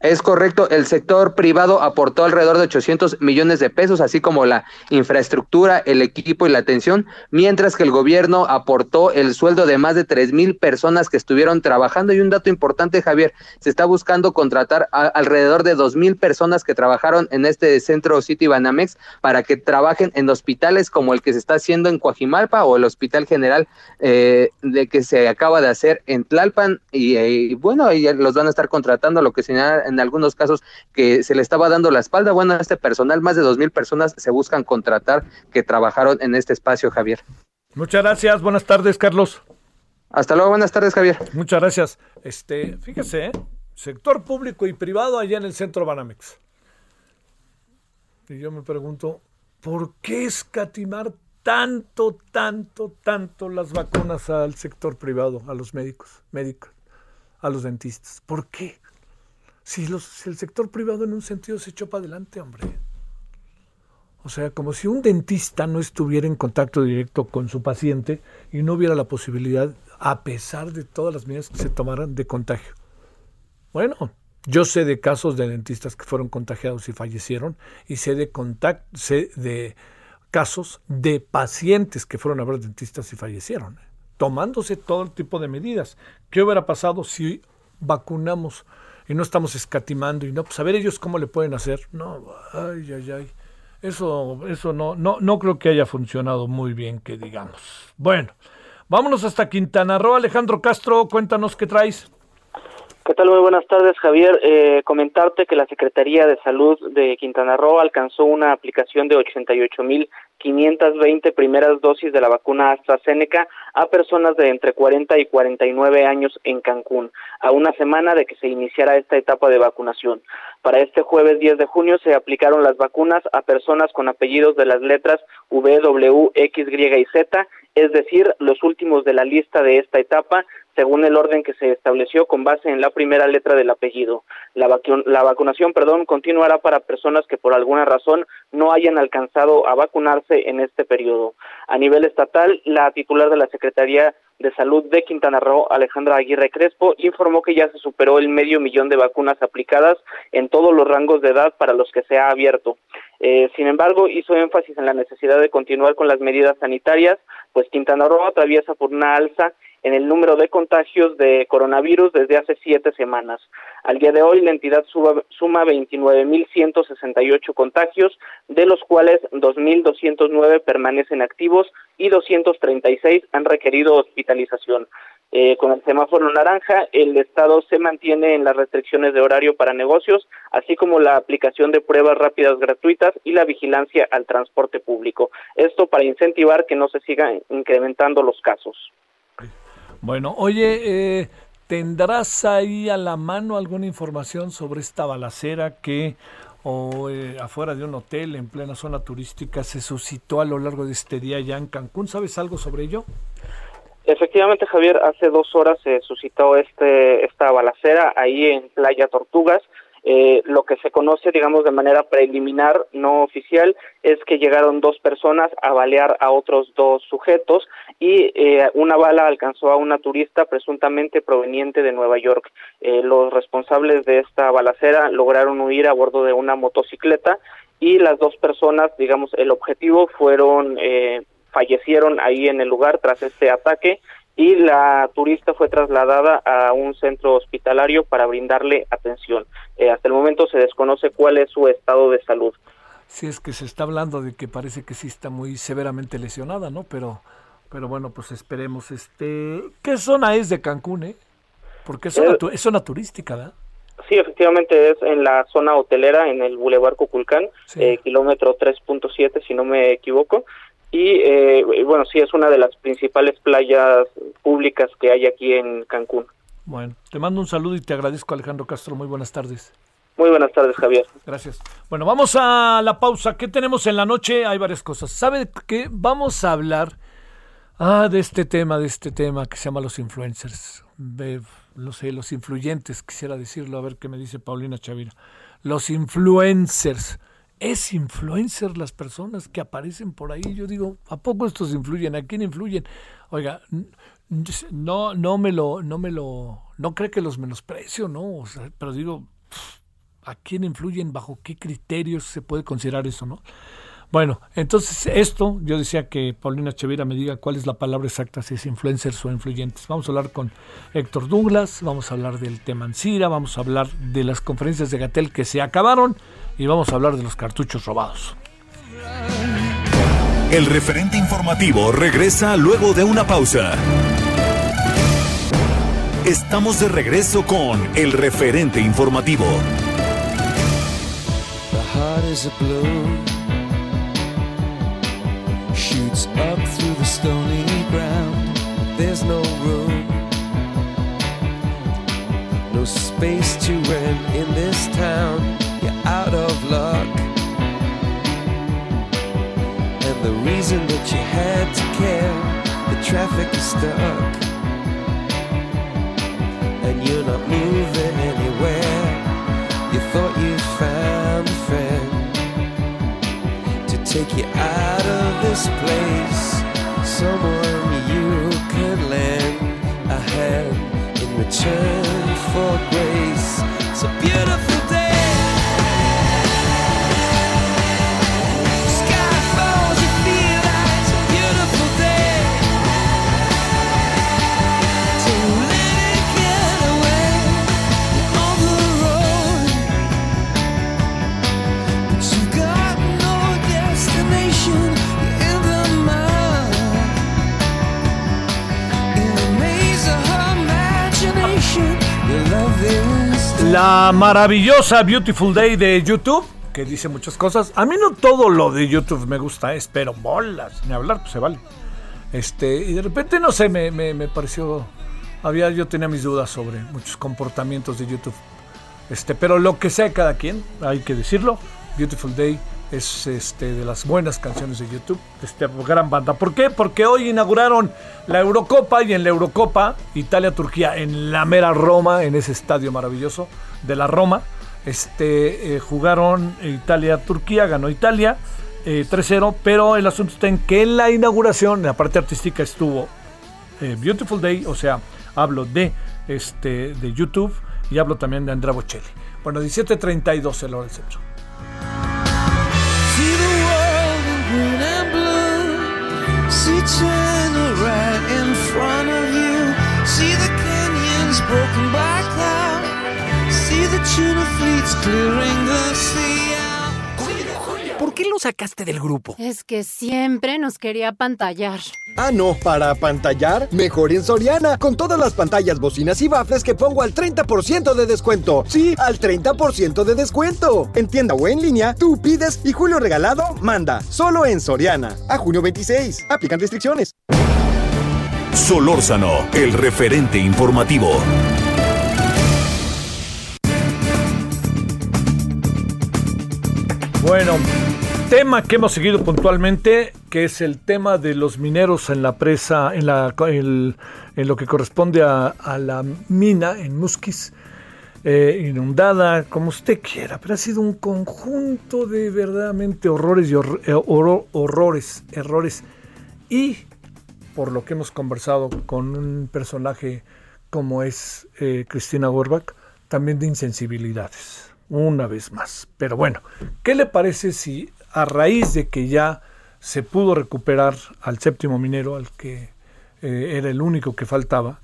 Es correcto, el sector privado aportó alrededor de 800 millones de pesos, así como la infraestructura, el equipo y la atención, mientras que el gobierno aportó el sueldo de más de tres mil personas que estuvieron trabajando. Y un dato importante, Javier, se está buscando contratar alrededor de dos mil personas que trabajaron en este centro City Banamex para que trabajen en hospitales como el que se está haciendo en Coajimalpa o el Hospital General eh, de que se acaba de hacer en Tlalpan. Y, eh, bueno, ahí los van a estar contratando, lo que señala en algunos casos que se le estaba dando la espalda. Bueno, a este personal, más de dos mil personas se buscan contratar que trabajaron en este espacio, Javier.
Muchas gracias. Buenas tardes, Carlos.
Hasta luego, buenas tardes, Javier.
Muchas gracias. Este, fíjese, ¿eh? sector público y privado allá en el centro Banamex. Y yo me pregunto, ¿por qué escatimar tanto, tanto, tanto las vacunas al sector privado, a los médicos, médicos, a los dentistas? ¿Por qué? Si, los, el sector privado en un sentido se echó para adelante, hombre. O sea, como si un dentista no estuviera en contacto directo con su paciente y no hubiera la posibilidad, a pesar de todas las medidas que se tomaran, de contagio. Bueno, yo sé de casos de dentistas que fueron contagiados y fallecieron, y sé de, de casos de pacientes que fueron a ver dentistas y fallecieron, ¿eh? tomándose todo tipo de medidas. ¿Qué hubiera pasado si vacunamos y no estamos escatimando y no, pues a ver ellos cómo le pueden hacer. No, ay, ay, ay. Eso, eso no, no, no creo que haya funcionado muy bien, que digamos. Bueno, vámonos hasta Quintana Roo. Alejandro Castro, cuéntanos qué traes.
¿Qué tal? Muy buenas tardes, Javier. Eh, comentarte que la Secretaría de Salud de Quintana Roo alcanzó una aplicación de 88.520 primeras dosis de la vacuna AstraZeneca a personas de entre 40 y 49 años en Cancún, a una semana de que se iniciara esta etapa de vacunación. Para este jueves 10 de junio se aplicaron las vacunas a personas con apellidos de las letras V, W, X, Y y Z, es decir, los últimos de la lista de esta etapa según el orden que se estableció con base en la primera letra del apellido. La, vacunación perdón, continuará para personas que por alguna razón no hayan alcanzado a vacunarse en este periodo. A nivel estatal, la titular de la Secretaría de Salud de Quintana Roo, Alejandra Aguirre Crespo, informó que ya se superó el medio millón de vacunas aplicadas en todos los rangos de edad para los que se ha abierto. Eh, sin embargo, hizo énfasis en la necesidad de continuar con las medidas sanitarias, pues Quintana Roo atraviesa por una alza en el número de contagios de coronavirus desde hace siete semanas. Al día de hoy, la entidad suma 29.168 contagios, de los cuales 2.209 permanecen activos y 236 han requerido hospitalización. Eh, con el semáforo naranja, el Estado se mantiene en las restricciones de horario para negocios, así como la aplicación de pruebas rápidas gratuitas y la vigilancia al transporte público. Esto para incentivar que no se sigan incrementando los casos.
Bueno, oye, eh, ¿tendrás ahí a la mano alguna información sobre esta balacera que o eh, afuera de un hotel en plena zona turística se suscitó a lo largo de este día ya en Cancún? ¿Sabes algo sobre ello?
Efectivamente, Javier, hace dos horas se suscitó este esta balacera ahí en Playa Tortugas. Eh, lo que se conoce, digamos, de manera preliminar, no oficial, es que llegaron dos personas a balear a otros dos sujetos y eh, una bala alcanzó a una turista presuntamente proveniente de Nueva York. Eh, los responsables de esta balacera lograron huir a bordo de una motocicleta y las dos personas, digamos, el objetivo fueron fallecieron ahí en el lugar tras este ataque y la turista fue trasladada a un centro hospitalario para brindarle atención. Eh, hasta el momento se desconoce cuál es su estado de salud.
Sí, es que se está hablando de que parece que sí está muy severamente lesionada, ¿no? Pero, pero bueno, pues esperemos. Este, ¿Qué zona es de Cancún, eh? Porque es, zona, es zona turística, ¿verdad?
Sí, efectivamente es en la zona hotelera, en el Boulevard Cuculcán, eh, kilómetro 3.7, si no me equivoco. Eh, y bueno, sí, es una de las principales playas públicas que hay aquí en Cancún.
Bueno, te mando un saludo y te agradezco Alejandro Castro. Muy buenas tardes.
Muy buenas tardes, Javier.
Gracias. Bueno, vamos a la pausa. ¿Qué tenemos en la noche? Hay varias cosas. ¿Sabe qué? Vamos a hablar ah, de este tema, de este tema que se llama los influencers. De, no sé, los influyentes, quisiera decirlo, a ver qué me dice Paulina Chavira. Los influencers es influencer las personas que aparecen por ahí. Yo digo, ¿a poco estos influyen? ¿A quién influyen? Oiga, no, no me lo, no me lo, no cree que los menosprecio, ¿no? Pero digo, ¿a quién influyen? ¿Bajo qué criterios se puede considerar eso, no? Bueno, entonces esto, yo decía que Paulina Chevira me diga cuál es la palabra exacta, si es influencers o influyentes. Vamos a hablar con Héctor Douglas, vamos a hablar del tema Ancira, vamos a hablar de las conferencias de Gatel que se acabaron y vamos a hablar de los cartuchos robados.
El referente informativo regresa luego de una pausa. Estamos de regreso con el referente informativo. shoots up through the stony ground. There's no room, no space to rent in this town. The reason that you had to care, the traffic is stuck. And you're not moving anywhere. You thought you found a friend to take you out of this place. Someone you can lend a hand in return for grace. It's a beautiful day.
La maravillosa Beautiful Day de YouTube, que dice muchas cosas. A mí no todo lo de YouTube me gusta, es, pero bolas, ni hablar, pues se vale. Este, y de repente, no sé, me, me, me pareció. Había, yo tenía mis dudas sobre muchos comportamientos de YouTube. Este, pero lo que sea cada quien, hay que decirlo. Beautiful Day es este, de las buenas canciones de YouTube, este, gran banda. ¿Por qué? Porque hoy inauguraron la Eurocopa y en la Eurocopa, Italia-Turquía, en la mera Roma, en ese estadio maravilloso de la Roma, este, eh, jugaron Italia-Turquía, ganó Italia eh, 3-0, pero el asunto está en que en la inauguración, en la parte artística estuvo eh, Beautiful Day, o sea, hablo de, este, de YouTube y hablo también de Andrea Bocelli. Bueno, 17.32 el hora del centro.
China right in front of you. See the canyons broken by cloud. See the tuna fleets clearing the sea.
¿Por
¿por qué lo sacaste del grupo?
Es que siempre nos quería pantallar.
Ah, no, para pantallar, mejor en Soriana, con todas las pantallas, bocinas y bafles que pongo al 30% de descuento. Sí, al 30% de descuento. En tienda o en línea, tú pides y Julio Regalado manda. Solo en Soriana. A junio 26. Aplican restricciones.
Solórzano, el referente informativo.
Bueno, tema que hemos seguido puntualmente, que es el tema de los mineros en la presa, en, la, en lo que corresponde a, la mina en Musquis, eh, inundada, como usted quiera, pero ha sido un conjunto de verdaderamente horrores y eh, horror- horrores, errores. Y por lo que hemos conversado con un personaje como es eh, Cristina Gorbach, también de insensibilidades, una vez más. Pero bueno, ¿qué le parece si a raíz de que ya se pudo recuperar al séptimo minero, al que eh, era el único que faltaba,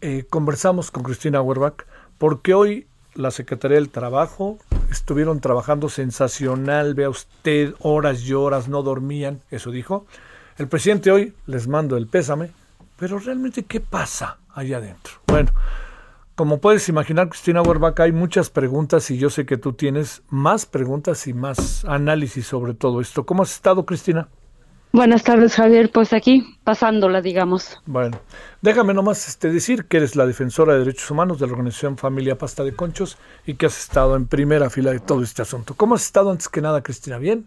eh, conversamos con Cristina Gorbach, porque hoy la Secretaría del Trabajo estuvieron trabajando sensacional, vea usted, horas y horas, no dormían, eso dijo. El presidente hoy les mando el pésame, pero realmente ¿qué pasa allá adentro? Bueno, como puedes imaginar, Cristina Huervac, hay muchas preguntas y yo sé que tú tienes más preguntas y más análisis sobre todo esto. ¿Cómo has estado, Cristina?
Buenas tardes, Javier. Pues aquí, pasándola, digamos.
Bueno, déjame nomás este, decir que eres la defensora de derechos humanos de la organización Familia Pasta de Conchos y que has estado en primera fila de todo este asunto. ¿Cómo has estado antes que nada, Cristina? ¿Bien?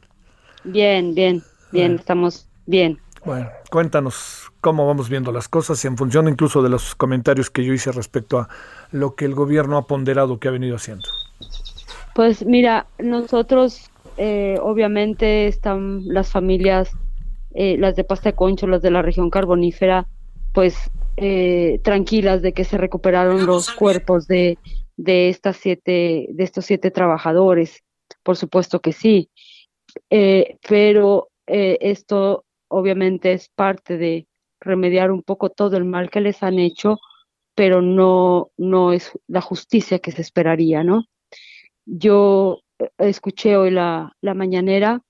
Bien, bien, bien, estamos bien.
Bueno, cuéntanos cómo vamos viendo las cosas y en función incluso de los comentarios que yo hice respecto a lo que el gobierno ha ponderado que ha venido haciendo.
Pues mira, nosotros, eh, obviamente, están las familias, eh, las de Pasta de Concho, las de la región carbonífera, pues eh, tranquilas de que se recuperaron los cuerpos de, de estas siete, de estos siete trabajadores. Por supuesto que sí. Eh, pero eh, esto obviamente es parte de remediar un poco todo el mal que les han hecho, pero no, no es la justicia que se esperaría, ¿no? Yo eh, escuché hoy la, la mañanera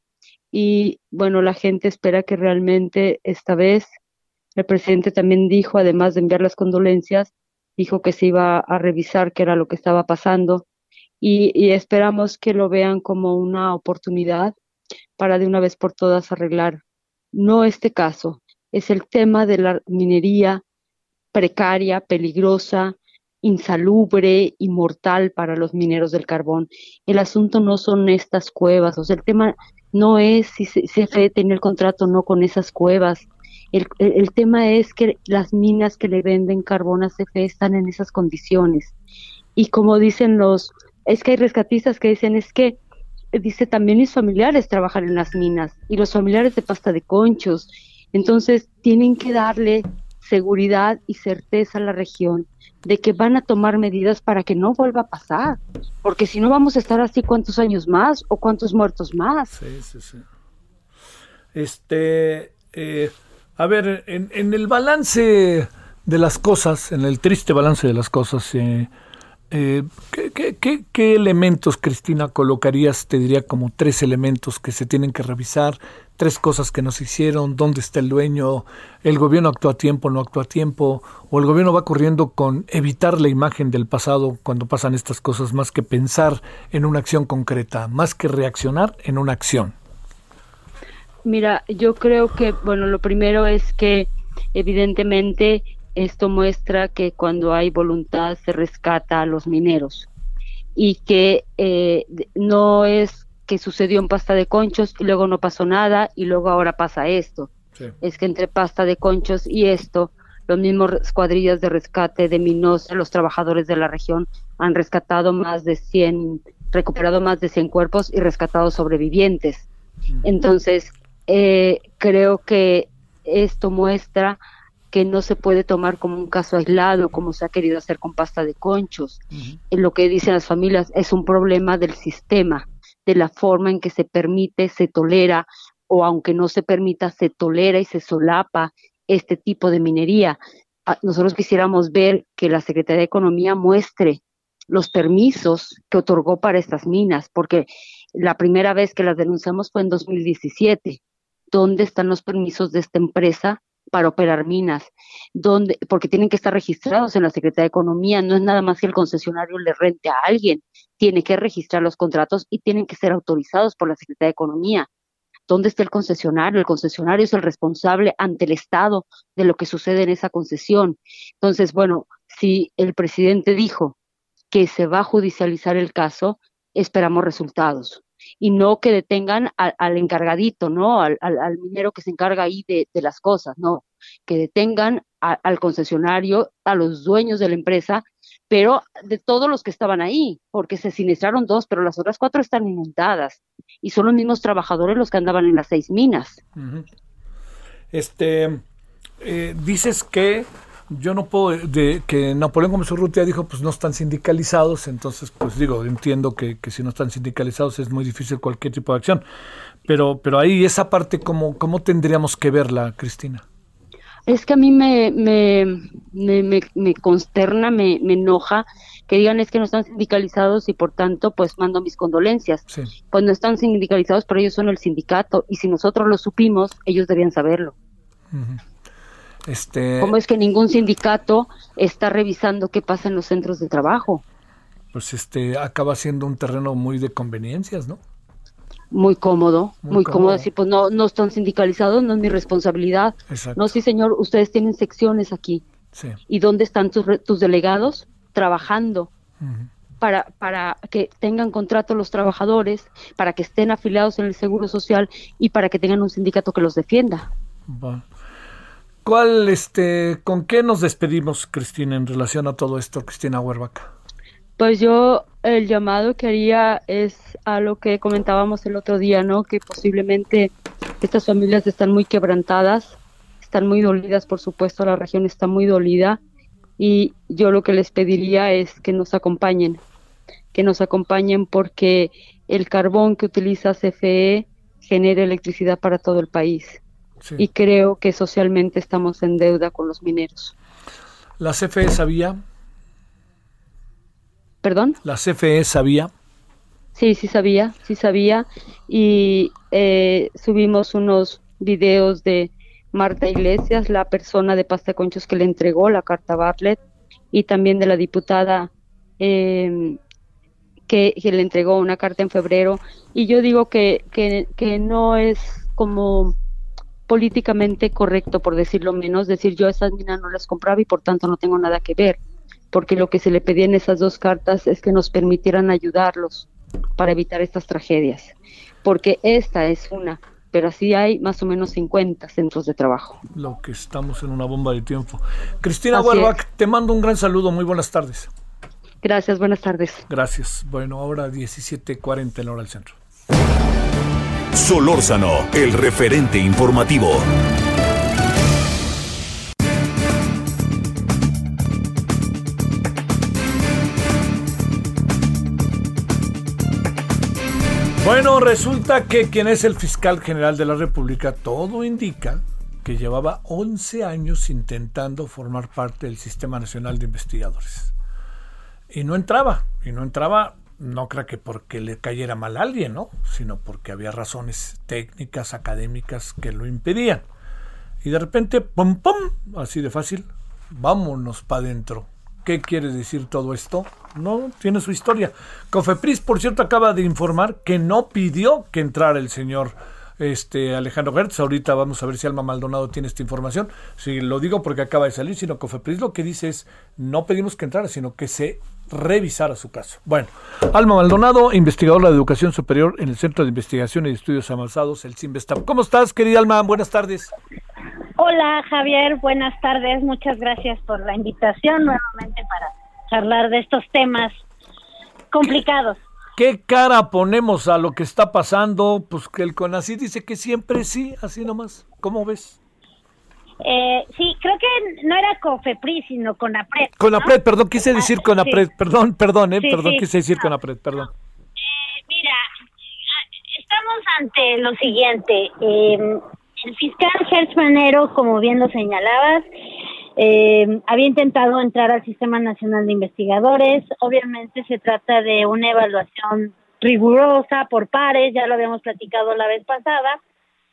y bueno, la gente espera que realmente esta vez el presidente también dijo, además de enviar las condolencias, dijo que se iba a revisar qué era lo que estaba pasando y, y esperamos que lo vean como una oportunidad para de una vez por todas arreglar no este caso, es el tema de la minería precaria, peligrosa, insalubre y mortal para los mineros del carbón. El asunto no son estas cuevas, o sea, el tema no es si CFE tiene el contrato o no con esas cuevas. El, el- el tema es que las minas que le venden carbón a CFE están en esas condiciones. Y como dicen los, es que hay rescatistas que dicen, es que dice también mis familiares trabajan en las minas y los familiares de pasta de conchos. Entonces tienen que darle seguridad y certeza a la región de que van a tomar medidas para que no vuelva a pasar, porque si no vamos a estar así cuántos años más o cuántos muertos más.
Sí, sí, sí. Este, eh, a ver, en, en el balance de las cosas, en el triste balance de las cosas, eh, eh, ¿qué, elementos, Cristina, colocarías, te diría como tres elementos que se tienen que revisar, tres cosas que no se hicieron, dónde está el dueño, el gobierno actuó a tiempo, no actuó a tiempo, o el gobierno va corriendo con evitar la imagen del pasado cuando pasan estas cosas, más que pensar en una acción concreta, más que reaccionar en una acción?
Mira, yo creo que, bueno, lo primero es que evidentemente esto muestra que cuando hay voluntad se rescata a los mineros y que eh, no es que sucedió en pasta de conchos y luego no pasó nada y luego ahora pasa esto. Es que entre pasta de conchos y esto, los mismos cuadrillas de rescate de Minos, los trabajadores de la región han rescatado más de 100, recuperado más de 100 cuerpos y rescatado sobrevivientes. Entonces, eh, creo que esto muestra que no se puede tomar como un caso aislado, como se ha querido hacer con pasta de conchos. Eh, Lo que dicen las familias es un problema del sistema, de la forma en que se permite, se tolera, o aunque no se permita, se tolera y se solapa este tipo de minería. Ah, Nosotros quisiéramos ver que la Secretaría de Economía muestre los permisos que otorgó para estas minas, porque la primera vez que las denunciamos fue en 2017. ¿Dónde están los permisos de esta empresa para operar minas? ¿Dónde? Porque tienen que estar registrados en la Secretaría de Economía. No es nada más que el concesionario le rente a alguien. Tiene que registrar los contratos y tienen que ser autorizados por la Secretaría de Economía. ¿Dónde está el concesionario? El concesionario es el responsable ante el Estado de lo que sucede en esa concesión. Entonces, bueno, si el presidente dijo que se va a judicializar el caso, esperamos resultados y no que detengan al, encargadito, ¿no? Al, al, minero que se encarga ahí de, de las cosas, no, que detengan al concesionario, a los dueños de la empresa, pero de todos los que estaban ahí, porque se siniestraron dos, pero las otras cuatro están inundadas y son los mismos trabajadores los que andaban en las seis minas.
Este, eh, dices que yo no puedo, de, que Napoleón Gómez Urrutia dijo, pues no están sindicalizados, entonces, pues digo, entiendo que, que, si no están sindicalizados es muy difícil cualquier tipo de acción, pero, pero ahí esa parte, ¿cómo, cómo tendríamos que verla, Cristina?
Es que a mí me, me, me, me, me consterna, me, me enoja que digan es que no están sindicalizados y por tanto pues mando mis condolencias.
Sí.
Pues no están sindicalizados, pero ellos son el sindicato y si nosotros lo supimos, ellos debían saberlo.
Uh -huh. Este...
¿Cómo es que ningún sindicato está revisando qué pasa en los centros de trabajo?
Pues este acaba siendo un terreno muy de conveniencias, ¿no?
Muy cómodo, muy, muy cómodo. decir, pues no, no están sindicalizados, no es mi responsabilidad.
Exacto.
No, sí, señor, ustedes tienen secciones aquí.
Sí.
¿Y dónde están tus, tus delegados? Trabajando.
Uh -huh.
Para, para que tengan contrato los trabajadores, para que estén afiliados en el Seguro Social y para que tengan un sindicato que los defienda.
Bueno. ¿Cuál, este, con qué nos despedimos, Cristina, en relación a todo esto, Cristina Huervaca?
Pues yo el llamado que haría es a lo que comentábamos el otro día, ¿no? Que posiblemente estas familias están muy quebrantadas, están muy dolidas, por supuesto, la región está muy dolida y yo lo que les pediría es que nos acompañen, que nos acompañen porque el carbón que utiliza CFE genera electricidad para todo el país. Sí. Y creo que socialmente estamos en deuda con los mineros.
¿La CFE sabía?
¿Perdón?
¿La CFE sabía?
Sí, sí sabía, sí sabía. Y eh, subimos unos videos de Marta Iglesias, la persona de Pasta Conchos que le entregó la carta Bartlett, y también de la diputada eh, que, que, le entregó una carta en febrero. Y yo digo que, que, que no es como políticamente correcto, por decirlo menos, decir yo esas minas no las compraba y por tanto no tengo nada que ver, porque lo que se le pedía en esas dos cartas es que nos permitieran ayudarlos para evitar estas tragedias, porque esta es una, pero así hay más o menos 50 centros de trabajo.
Lo que estamos en una bomba de tiempo. Cristina Huervac, te mando un gran saludo, muy buenas tardes.
Gracias, buenas tardes.
Gracias. Bueno, ahora 17:40 en la hora del centro.
Solórzano, el referente informativo.
Bueno, resulta que quien es el fiscal general de la República, todo indica que llevaba 11 años intentando formar parte del Sistema Nacional de Investigadores. Y no entraba, y no entraba no creo que porque le cayera mal a alguien, ¿no? Sino porque había razones técnicas, académicas que lo impedían. Y de repente, pum, pum, así de fácil, vámonos para adentro. ¿Qué quiere decir todo esto? No, tiene su historia. Cofepris, por cierto, acaba de informar que no pidió que entrara el señor este Alejandro Gertz. Ahorita vamos a ver si Alma Maldonado tiene esta información. Si lo digo porque acaba de salir, sino Cofepris lo que dice es no pedimos que entrara, sino que se revisara su caso. Bueno, Alma Maldonado, investigadora de educación superior en el Centro de Investigación y Estudios Avanzados, el CIMBESTAP. ¿Cómo estás, querida Alma? Buenas tardes.
Hola, Javier. Buenas tardes. Muchas gracias por la invitación nuevamente para charlar de estos temas complicados.
¿Qué cara ponemos a lo que está pasando? Pues que el CONACYT dice que siempre sí, así nomás. ¿Cómo ves?
Eh, sí, creo que no era COFEPRIS, sino CONAPRED. ¿no?
CONAPRED, perdón, quise decir CONAPRED,
sí.
perdón, perdón, eh,
Sí,
perdón,
sí.
quise decir. CONAPRED, perdón.
Eh, mira, estamos ante lo siguiente. Eh, el fiscal Gertz Manero, como bien lo señalabas, eh, había intentado entrar al Sistema Nacional de Investigadores. Obviamente se trata de una evaluación rigurosa por pares, ya lo habíamos platicado la vez pasada,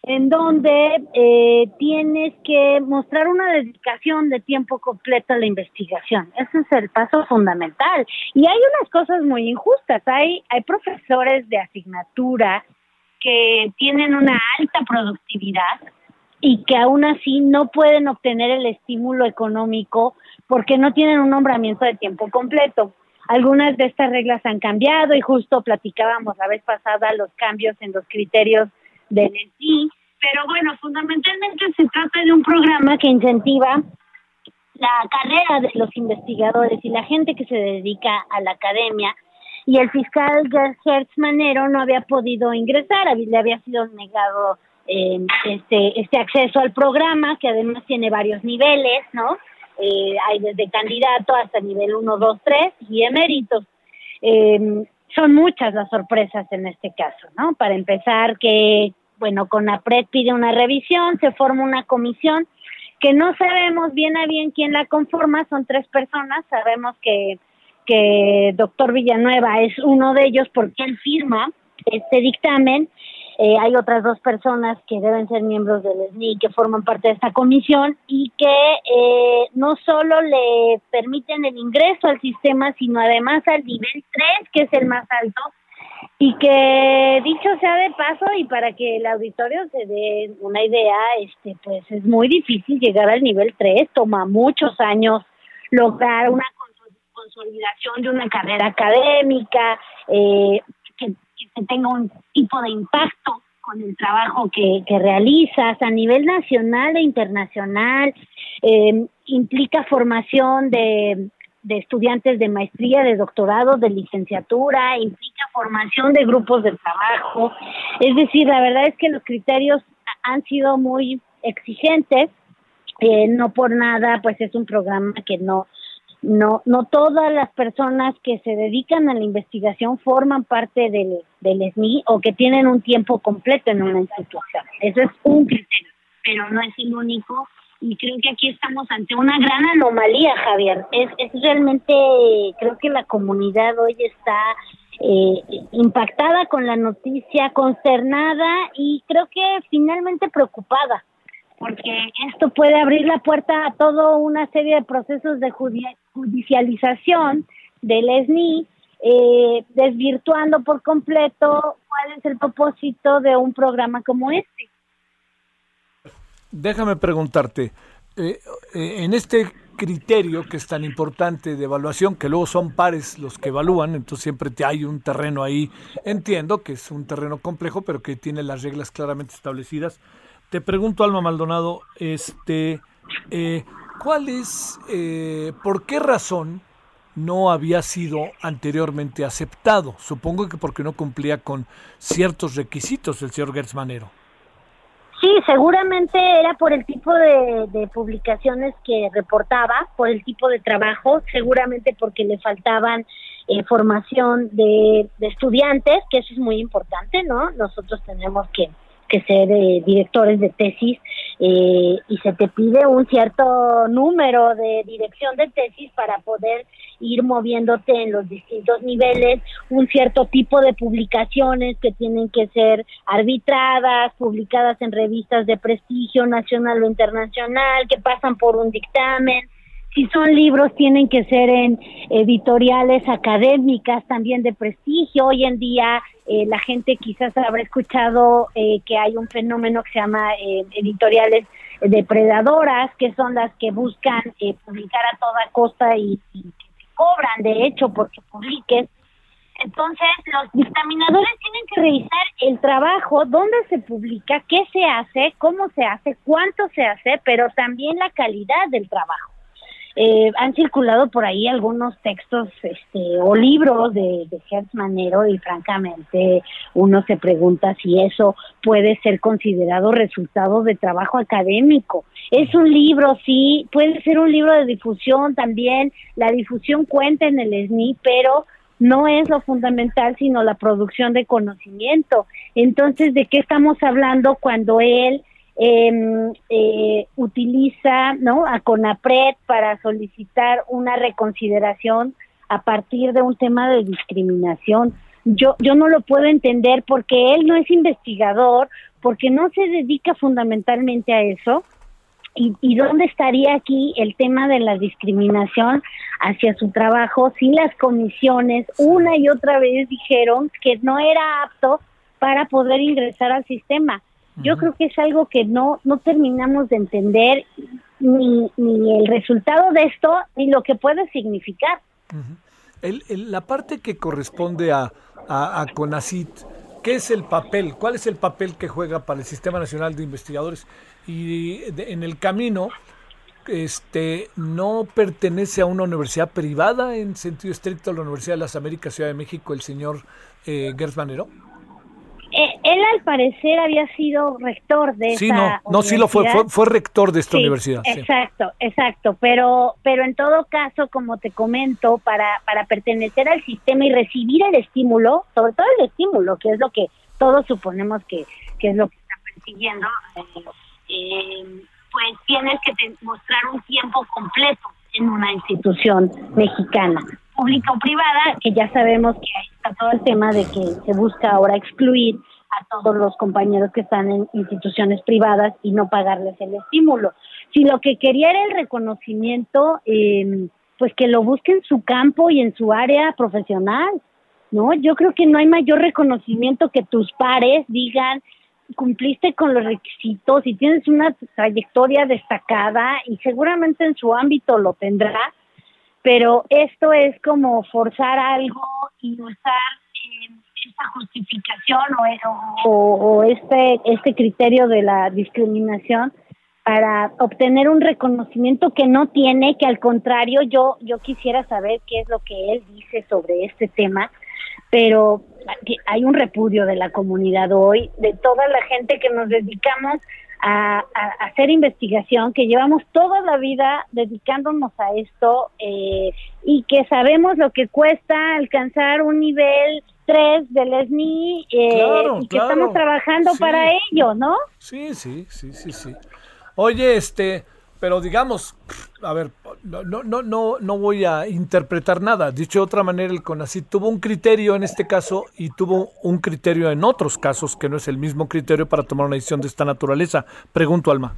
en donde eh, tienes que mostrar una dedicación de tiempo completo a la investigación. Ese es el paso fundamental. Y hay unas cosas muy injustas. Hay, hay profesores de asignatura que tienen una alta productividad y que aún así no pueden obtener el estímulo económico porque no tienen un nombramiento de tiempo completo. Algunas de estas reglas han cambiado y justo platicábamos la vez pasada los cambios en los criterios del ENSI, pero bueno, fundamentalmente se trata de un programa que incentiva la carrera de los investigadores y la gente que se dedica a la academia y el fiscal Gertz Manero no había podido ingresar, le había sido negado eh, este, este acceso al programa, que además tiene varios niveles, ¿no? Eh, hay desde candidato hasta nivel 1, 2, 3 y eméritos. Eh, son muchas las sorpresas en este caso, ¿no? Para empezar, que, bueno, con APRED pide una revisión, se forma una comisión que no sabemos bien a bien quién la conforma, son tres personas, sabemos que, que doctor Villanueva es uno de ellos porque él firma este dictamen eh, hay otras dos personas que deben ser miembros del SNI que forman parte de esta comisión y que eh, no solo le permiten el ingreso al sistema, sino además al nivel 3, que es el más alto, y que dicho sea de paso y para que el auditorio se dé una idea, este pues es muy difícil llegar al nivel 3, toma muchos años lograr una consolidación de una carrera académica, eh, que tenga un tipo de impacto con el trabajo que, que realizas a nivel nacional e internacional, eh, implica formación de, de estudiantes de maestría, de doctorado, de licenciatura, implica formación de grupos de trabajo. Es decir, la verdad es que los criterios han sido muy exigentes. Eh, no por nada, pues es un programa que no no no todas las personas que se dedican a la investigación forman parte del, del SNI o que tienen un tiempo completo en una institución. Eso es un criterio, pero no es el único y creo que aquí estamos ante una gran anomalía, Javier. Es, es realmente, creo que la comunidad hoy está eh, impactada con la noticia, consternada y creo que finalmente preocupada porque esto puede abrir la puerta a toda una serie de procesos de judicialización del SNI, eh, desvirtuando por completo cuál es el propósito de un programa como este.
Déjame preguntarte, eh, eh, en este criterio que es tan importante de evaluación, que luego son pares los que evalúan, entonces siempre te hay un terreno ahí, entiendo que es un terreno complejo, pero que tiene las reglas claramente establecidas, te pregunto, Alma Maldonado, este, eh, ¿cuál es, por qué razón no había sido anteriormente aceptado? Supongo que porque no cumplía con ciertos requisitos el señor Gertz Manero.
Sí, seguramente era por el tipo de, publicaciones que reportaba, por el tipo de trabajo, seguramente porque le faltaban eh, formación de, de, estudiantes, que eso es muy importante, ¿no? Nosotros tenemos que que ser directores de tesis eh, y se te pide un cierto número de dirección de tesis para poder ir moviéndote en los distintos niveles, un cierto tipo de publicaciones que tienen que ser arbitradas, publicadas en revistas de prestigio nacional o internacional, que pasan por un dictamen, si son libros, tienen que ser en editoriales académicas también de prestigio. Hoy en día eh, la gente quizás habrá escuchado eh, que hay un fenómeno que se llama eh, editoriales depredadoras, que son las que buscan publicar a toda costa y, y cobran, de hecho, porque publiques. Entonces, los dictaminadores tienen que revisar el trabajo, dónde se publica, qué se hace, cómo se hace, cuánto se hace, pero también la calidad del trabajo. Eh, han circulado por ahí algunos textos este, o libros de, de Hertz Manero y francamente uno se pregunta si eso puede ser considerado resultado de trabajo académico. Es un libro, sí, puede ser un libro de difusión también, la difusión cuenta en el SNI, pero no es lo fundamental, sino la producción de conocimiento. Entonces, ¿de qué estamos hablando cuando él em, eh, utiliza ¿no? a CONAPRED para solicitar una reconsideración a partir de un tema de discriminación. Yo, yo no lo puedo entender porque él no es investigador, porque no se dedica fundamentalmente a eso. ¿Y, ¿Y dónde estaría aquí el tema de la discriminación hacia su trabajo si las comisiones una y otra vez dijeron que no era apto para poder ingresar al sistema? Yo creo que es algo que no, no terminamos de entender ni, ni el resultado de esto ni lo que puede significar.
El- el- la parte que corresponde a, a, a CONACIT, ¿qué es el papel? ¿Cuál es el papel que juega para el Sistema Nacional de Investigadores? Y de- en el camino, este, ¿no pertenece a una universidad privada en sentido estricto a la Universidad de las Américas, Ciudad de México, el señor eh, Manero?
Él al parecer había sido rector de
Sí,
esa
no, no, sí lo fue, fue,
universidad.
fue rector de esta
Sí,
universidad. sí.
Exacto, exacto, pero pero en todo caso, como te comento, para para pertenecer al sistema y recibir el estímulo, sobre todo el estímulo, que es lo que todos suponemos que, que es lo que está persiguiendo, eh, eh, pues tienes que te- mostrar un tiempo completo en una institución mexicana, pública o privada, que ya sabemos que ahí está todo el tema de que se busca ahora excluir a todos los compañeros que están en instituciones privadas y no pagarles el estímulo. Si lo que quería era el reconocimiento, eh, pues que lo busque en su campo y en su área profesional, ¿no? Yo creo que no hay mayor reconocimiento que tus pares digan, cumpliste con los requisitos y tienes una trayectoria destacada y seguramente en su ámbito lo tendrá, pero esto es como forzar algo y usar esta justificación o, o, o este, este criterio de la discriminación para obtener un reconocimiento que no tiene, que al contrario yo, yo quisiera saber qué es lo que él dice sobre este tema, pero hay un repudio de la comunidad hoy, de toda la gente que nos dedicamos a- a hacer investigación, que llevamos toda la vida dedicándonos a esto eh, y que sabemos lo que cuesta alcanzar un nivel 3 del SNI eh,
Claro,
y que
claro.
estamos trabajando
Sí.
para ello, ¿no?
Sí, sí, sí, sí, sí. Oye, este, pero digamos, a ver, no, no, no, no, no voy a interpretar nada. Dicho de otra manera, el CONACYT tuvo un criterio en este caso y tuvo un criterio en otros casos que no es el mismo criterio para tomar una decisión de esta naturaleza. Pregunto, Alma.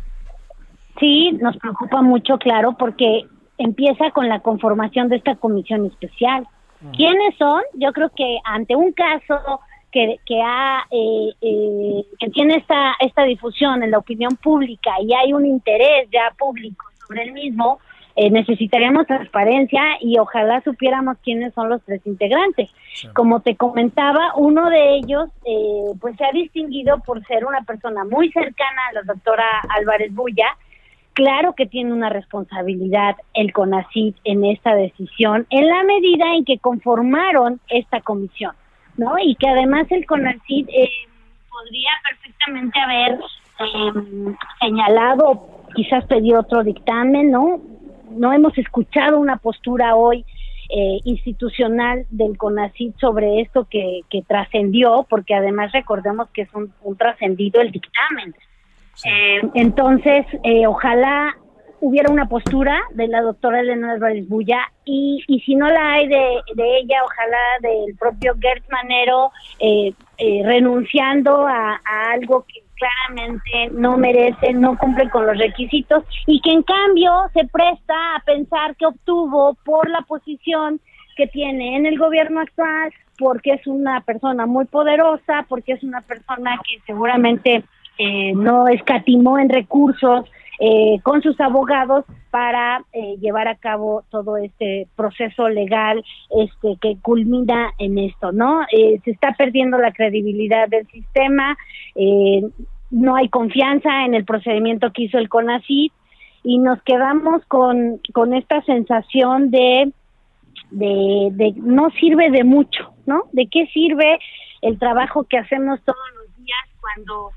Sí, nos preocupa mucho, claro, porque empieza con la conformación de esta comisión especial. ¿Quiénes son? Yo creo que ante un caso que, que, ha, eh, eh, que tiene esta, esta difusión en la opinión pública y hay un interés ya público sobre el mismo, eh, necesitaríamos transparencia y ojalá supiéramos quiénes son los tres integrantes. Como te comentaba, uno de ellos eh, pues se ha distinguido por ser una persona muy cercana a la doctora Álvarez Bulla, Claro que tiene una responsabilidad el CONACYT en esta decisión, en la medida en que conformaron esta comisión, ¿no? Y que además el CONACYT eh, podría perfectamente haber eh, señalado, quizás pedir otro dictamen, ¿no? No hemos escuchado una postura hoy eh, institucional del CONACYT sobre esto que, que trascendió, porque además recordemos que es un, un trascendido el dictamen. Eh, entonces, eh, ojalá hubiera una postura de la doctora Elena Álvarez Bulla y, y si no la hay de, de ella, ojalá del propio Gert Manero eh, eh, renunciando a, a algo que claramente no merece, no cumple con los requisitos y que en cambio se presta a pensar que obtuvo por la posición que tiene en el gobierno actual, porque es una persona muy poderosa, porque es una persona que seguramente eh, no escatimó en recursos eh, con sus abogados para eh, llevar a cabo todo este proceso legal este que culmina en esto, ¿no? Eh, se está perdiendo la credibilidad del sistema, eh, no hay confianza en el procedimiento que hizo el CONACYT y nos quedamos con, con esta sensación de, de, de no sirve de mucho, ¿no? ¿De qué sirve el trabajo que hacemos todos los días cuando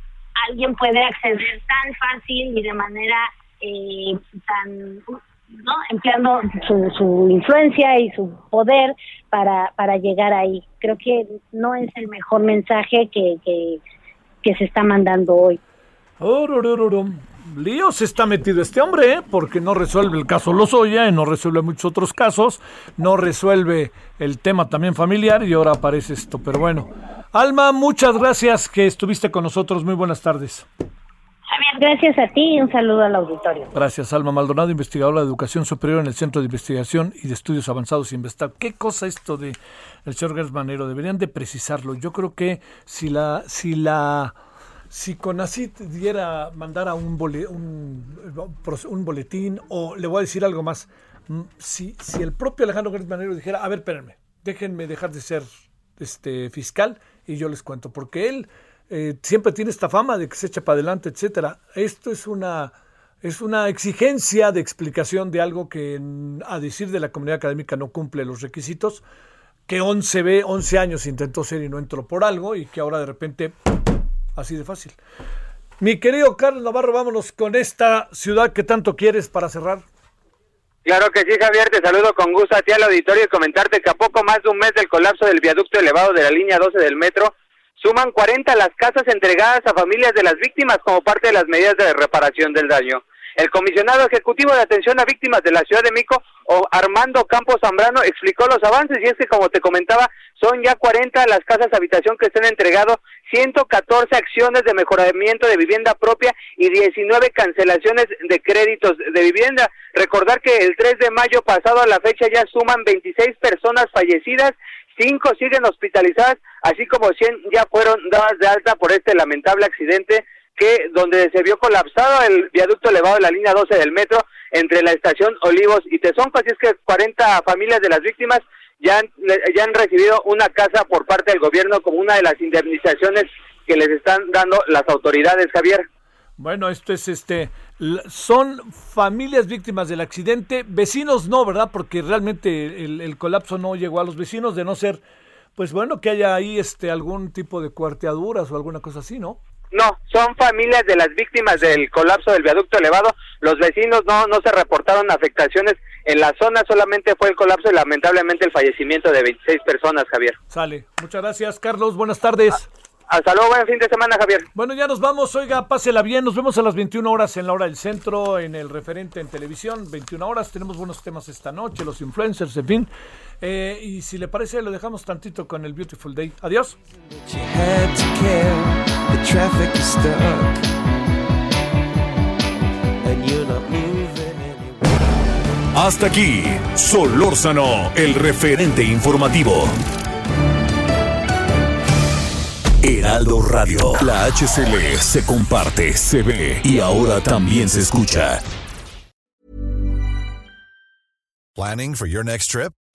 alguien puede acceder tan fácil y de manera eh, tan no empleando su, su influencia y su poder para para llegar ahí creo que no es el mejor mensaje que, que, se está mandando hoy
Orururum. Líos está metido este hombre, ¿eh? porque no resuelve el caso Lozoya, no resuelve muchos otros casos, no resuelve el tema también familiar y ahora aparece esto. Pero bueno, Alma, muchas gracias que estuviste con nosotros. Muy buenas tardes.
Javier, gracias a ti y un saludo al auditorio.
Gracias, Alma Maldonado, investigadora de Educación Superior en el Centro de Investigación y de Estudios Avanzados Investar. ¿Qué cosa esto de el señor Gersmanero? Deberían de precisarlo. Yo creo que si la, si la, si Conacit diera, mandara un, un, un boletín, o le voy a decir algo más, mm, si, si el propio Alejandro Gersmanero dijera, a ver, espérenme, déjenme dejar de ser este fiscal y yo les cuento, porque él eh, siempre tiene esta fama de que se echa para adelante, etcétera. Esto es una es una exigencia de explicación de algo que en- a decir de la comunidad académica no cumple los requisitos, que 11 ve 11 años intentó ser y no entró por algo y que ahora de repente así de fácil. Mi querido Carlos Navarro, vámonos con esta ciudad que tanto quieres para cerrar.
Claro que sí, Javier, te saludo con gusto a ti al auditorio y comentarte que a poco más de un mes del colapso del viaducto elevado de la línea 12 del metro, suman 40 las casas entregadas a familias de las víctimas como parte de las medidas de reparación del daño. El comisionado ejecutivo de atención a víctimas de la Ciudad de Mico, Armando Campos Zambrano, explicó los avances y es que, como te comentaba, son ya 40 las casas habitación que se han entregado, 114 acciones de mejoramiento de vivienda propia y 19 cancelaciones de créditos de vivienda. Recordar que el 3 de mayo pasado a la fecha ya suman 26 personas fallecidas, 5 siguen hospitalizadas, así como 100 ya fueron dadas de alta por este lamentable accidente que donde se vio colapsado el viaducto elevado de la línea 12 del metro entre la estación Olivos y Tezonco, así es que 40 familias de las víctimas ya han, ya han recibido una casa por parte del gobierno como una de las indemnizaciones que les están dando las autoridades, Javier.
Bueno, esto es este. Son familias víctimas del accidente, vecinos no, ¿verdad? Porque realmente el, el colapso no llegó a los vecinos, de no ser, pues bueno, que haya ahí este algún tipo de cuarteaduras o alguna cosa así, ¿no?
No, son familias de las víctimas del colapso del viaducto elevado. Los vecinos no, no se reportaron afectaciones en la zona, solamente fue el colapso y lamentablemente el fallecimiento de 26 personas, Javier.
Sale. Muchas gracias, Carlos. Buenas tardes.
Hasta luego, buen fin de semana, Javier.
Bueno, ya nos vamos. Oiga, pásela bien. Nos vemos a las 21 horas en la hora del centro, en el referente en televisión. 21 horas. Tenemos buenos temas esta noche, los influencers, en fin. Eh, y si le parece, lo dejamos tantito con el Beautiful Day. Adiós.
You had to care. The traffic is stuck. And you're not moving anywhere.
Hasta aquí, Solórzano, el referente informativo. Heraldo Radio, la HCL se comparte, se ve y ahora también se escucha.
Planning for your next trip?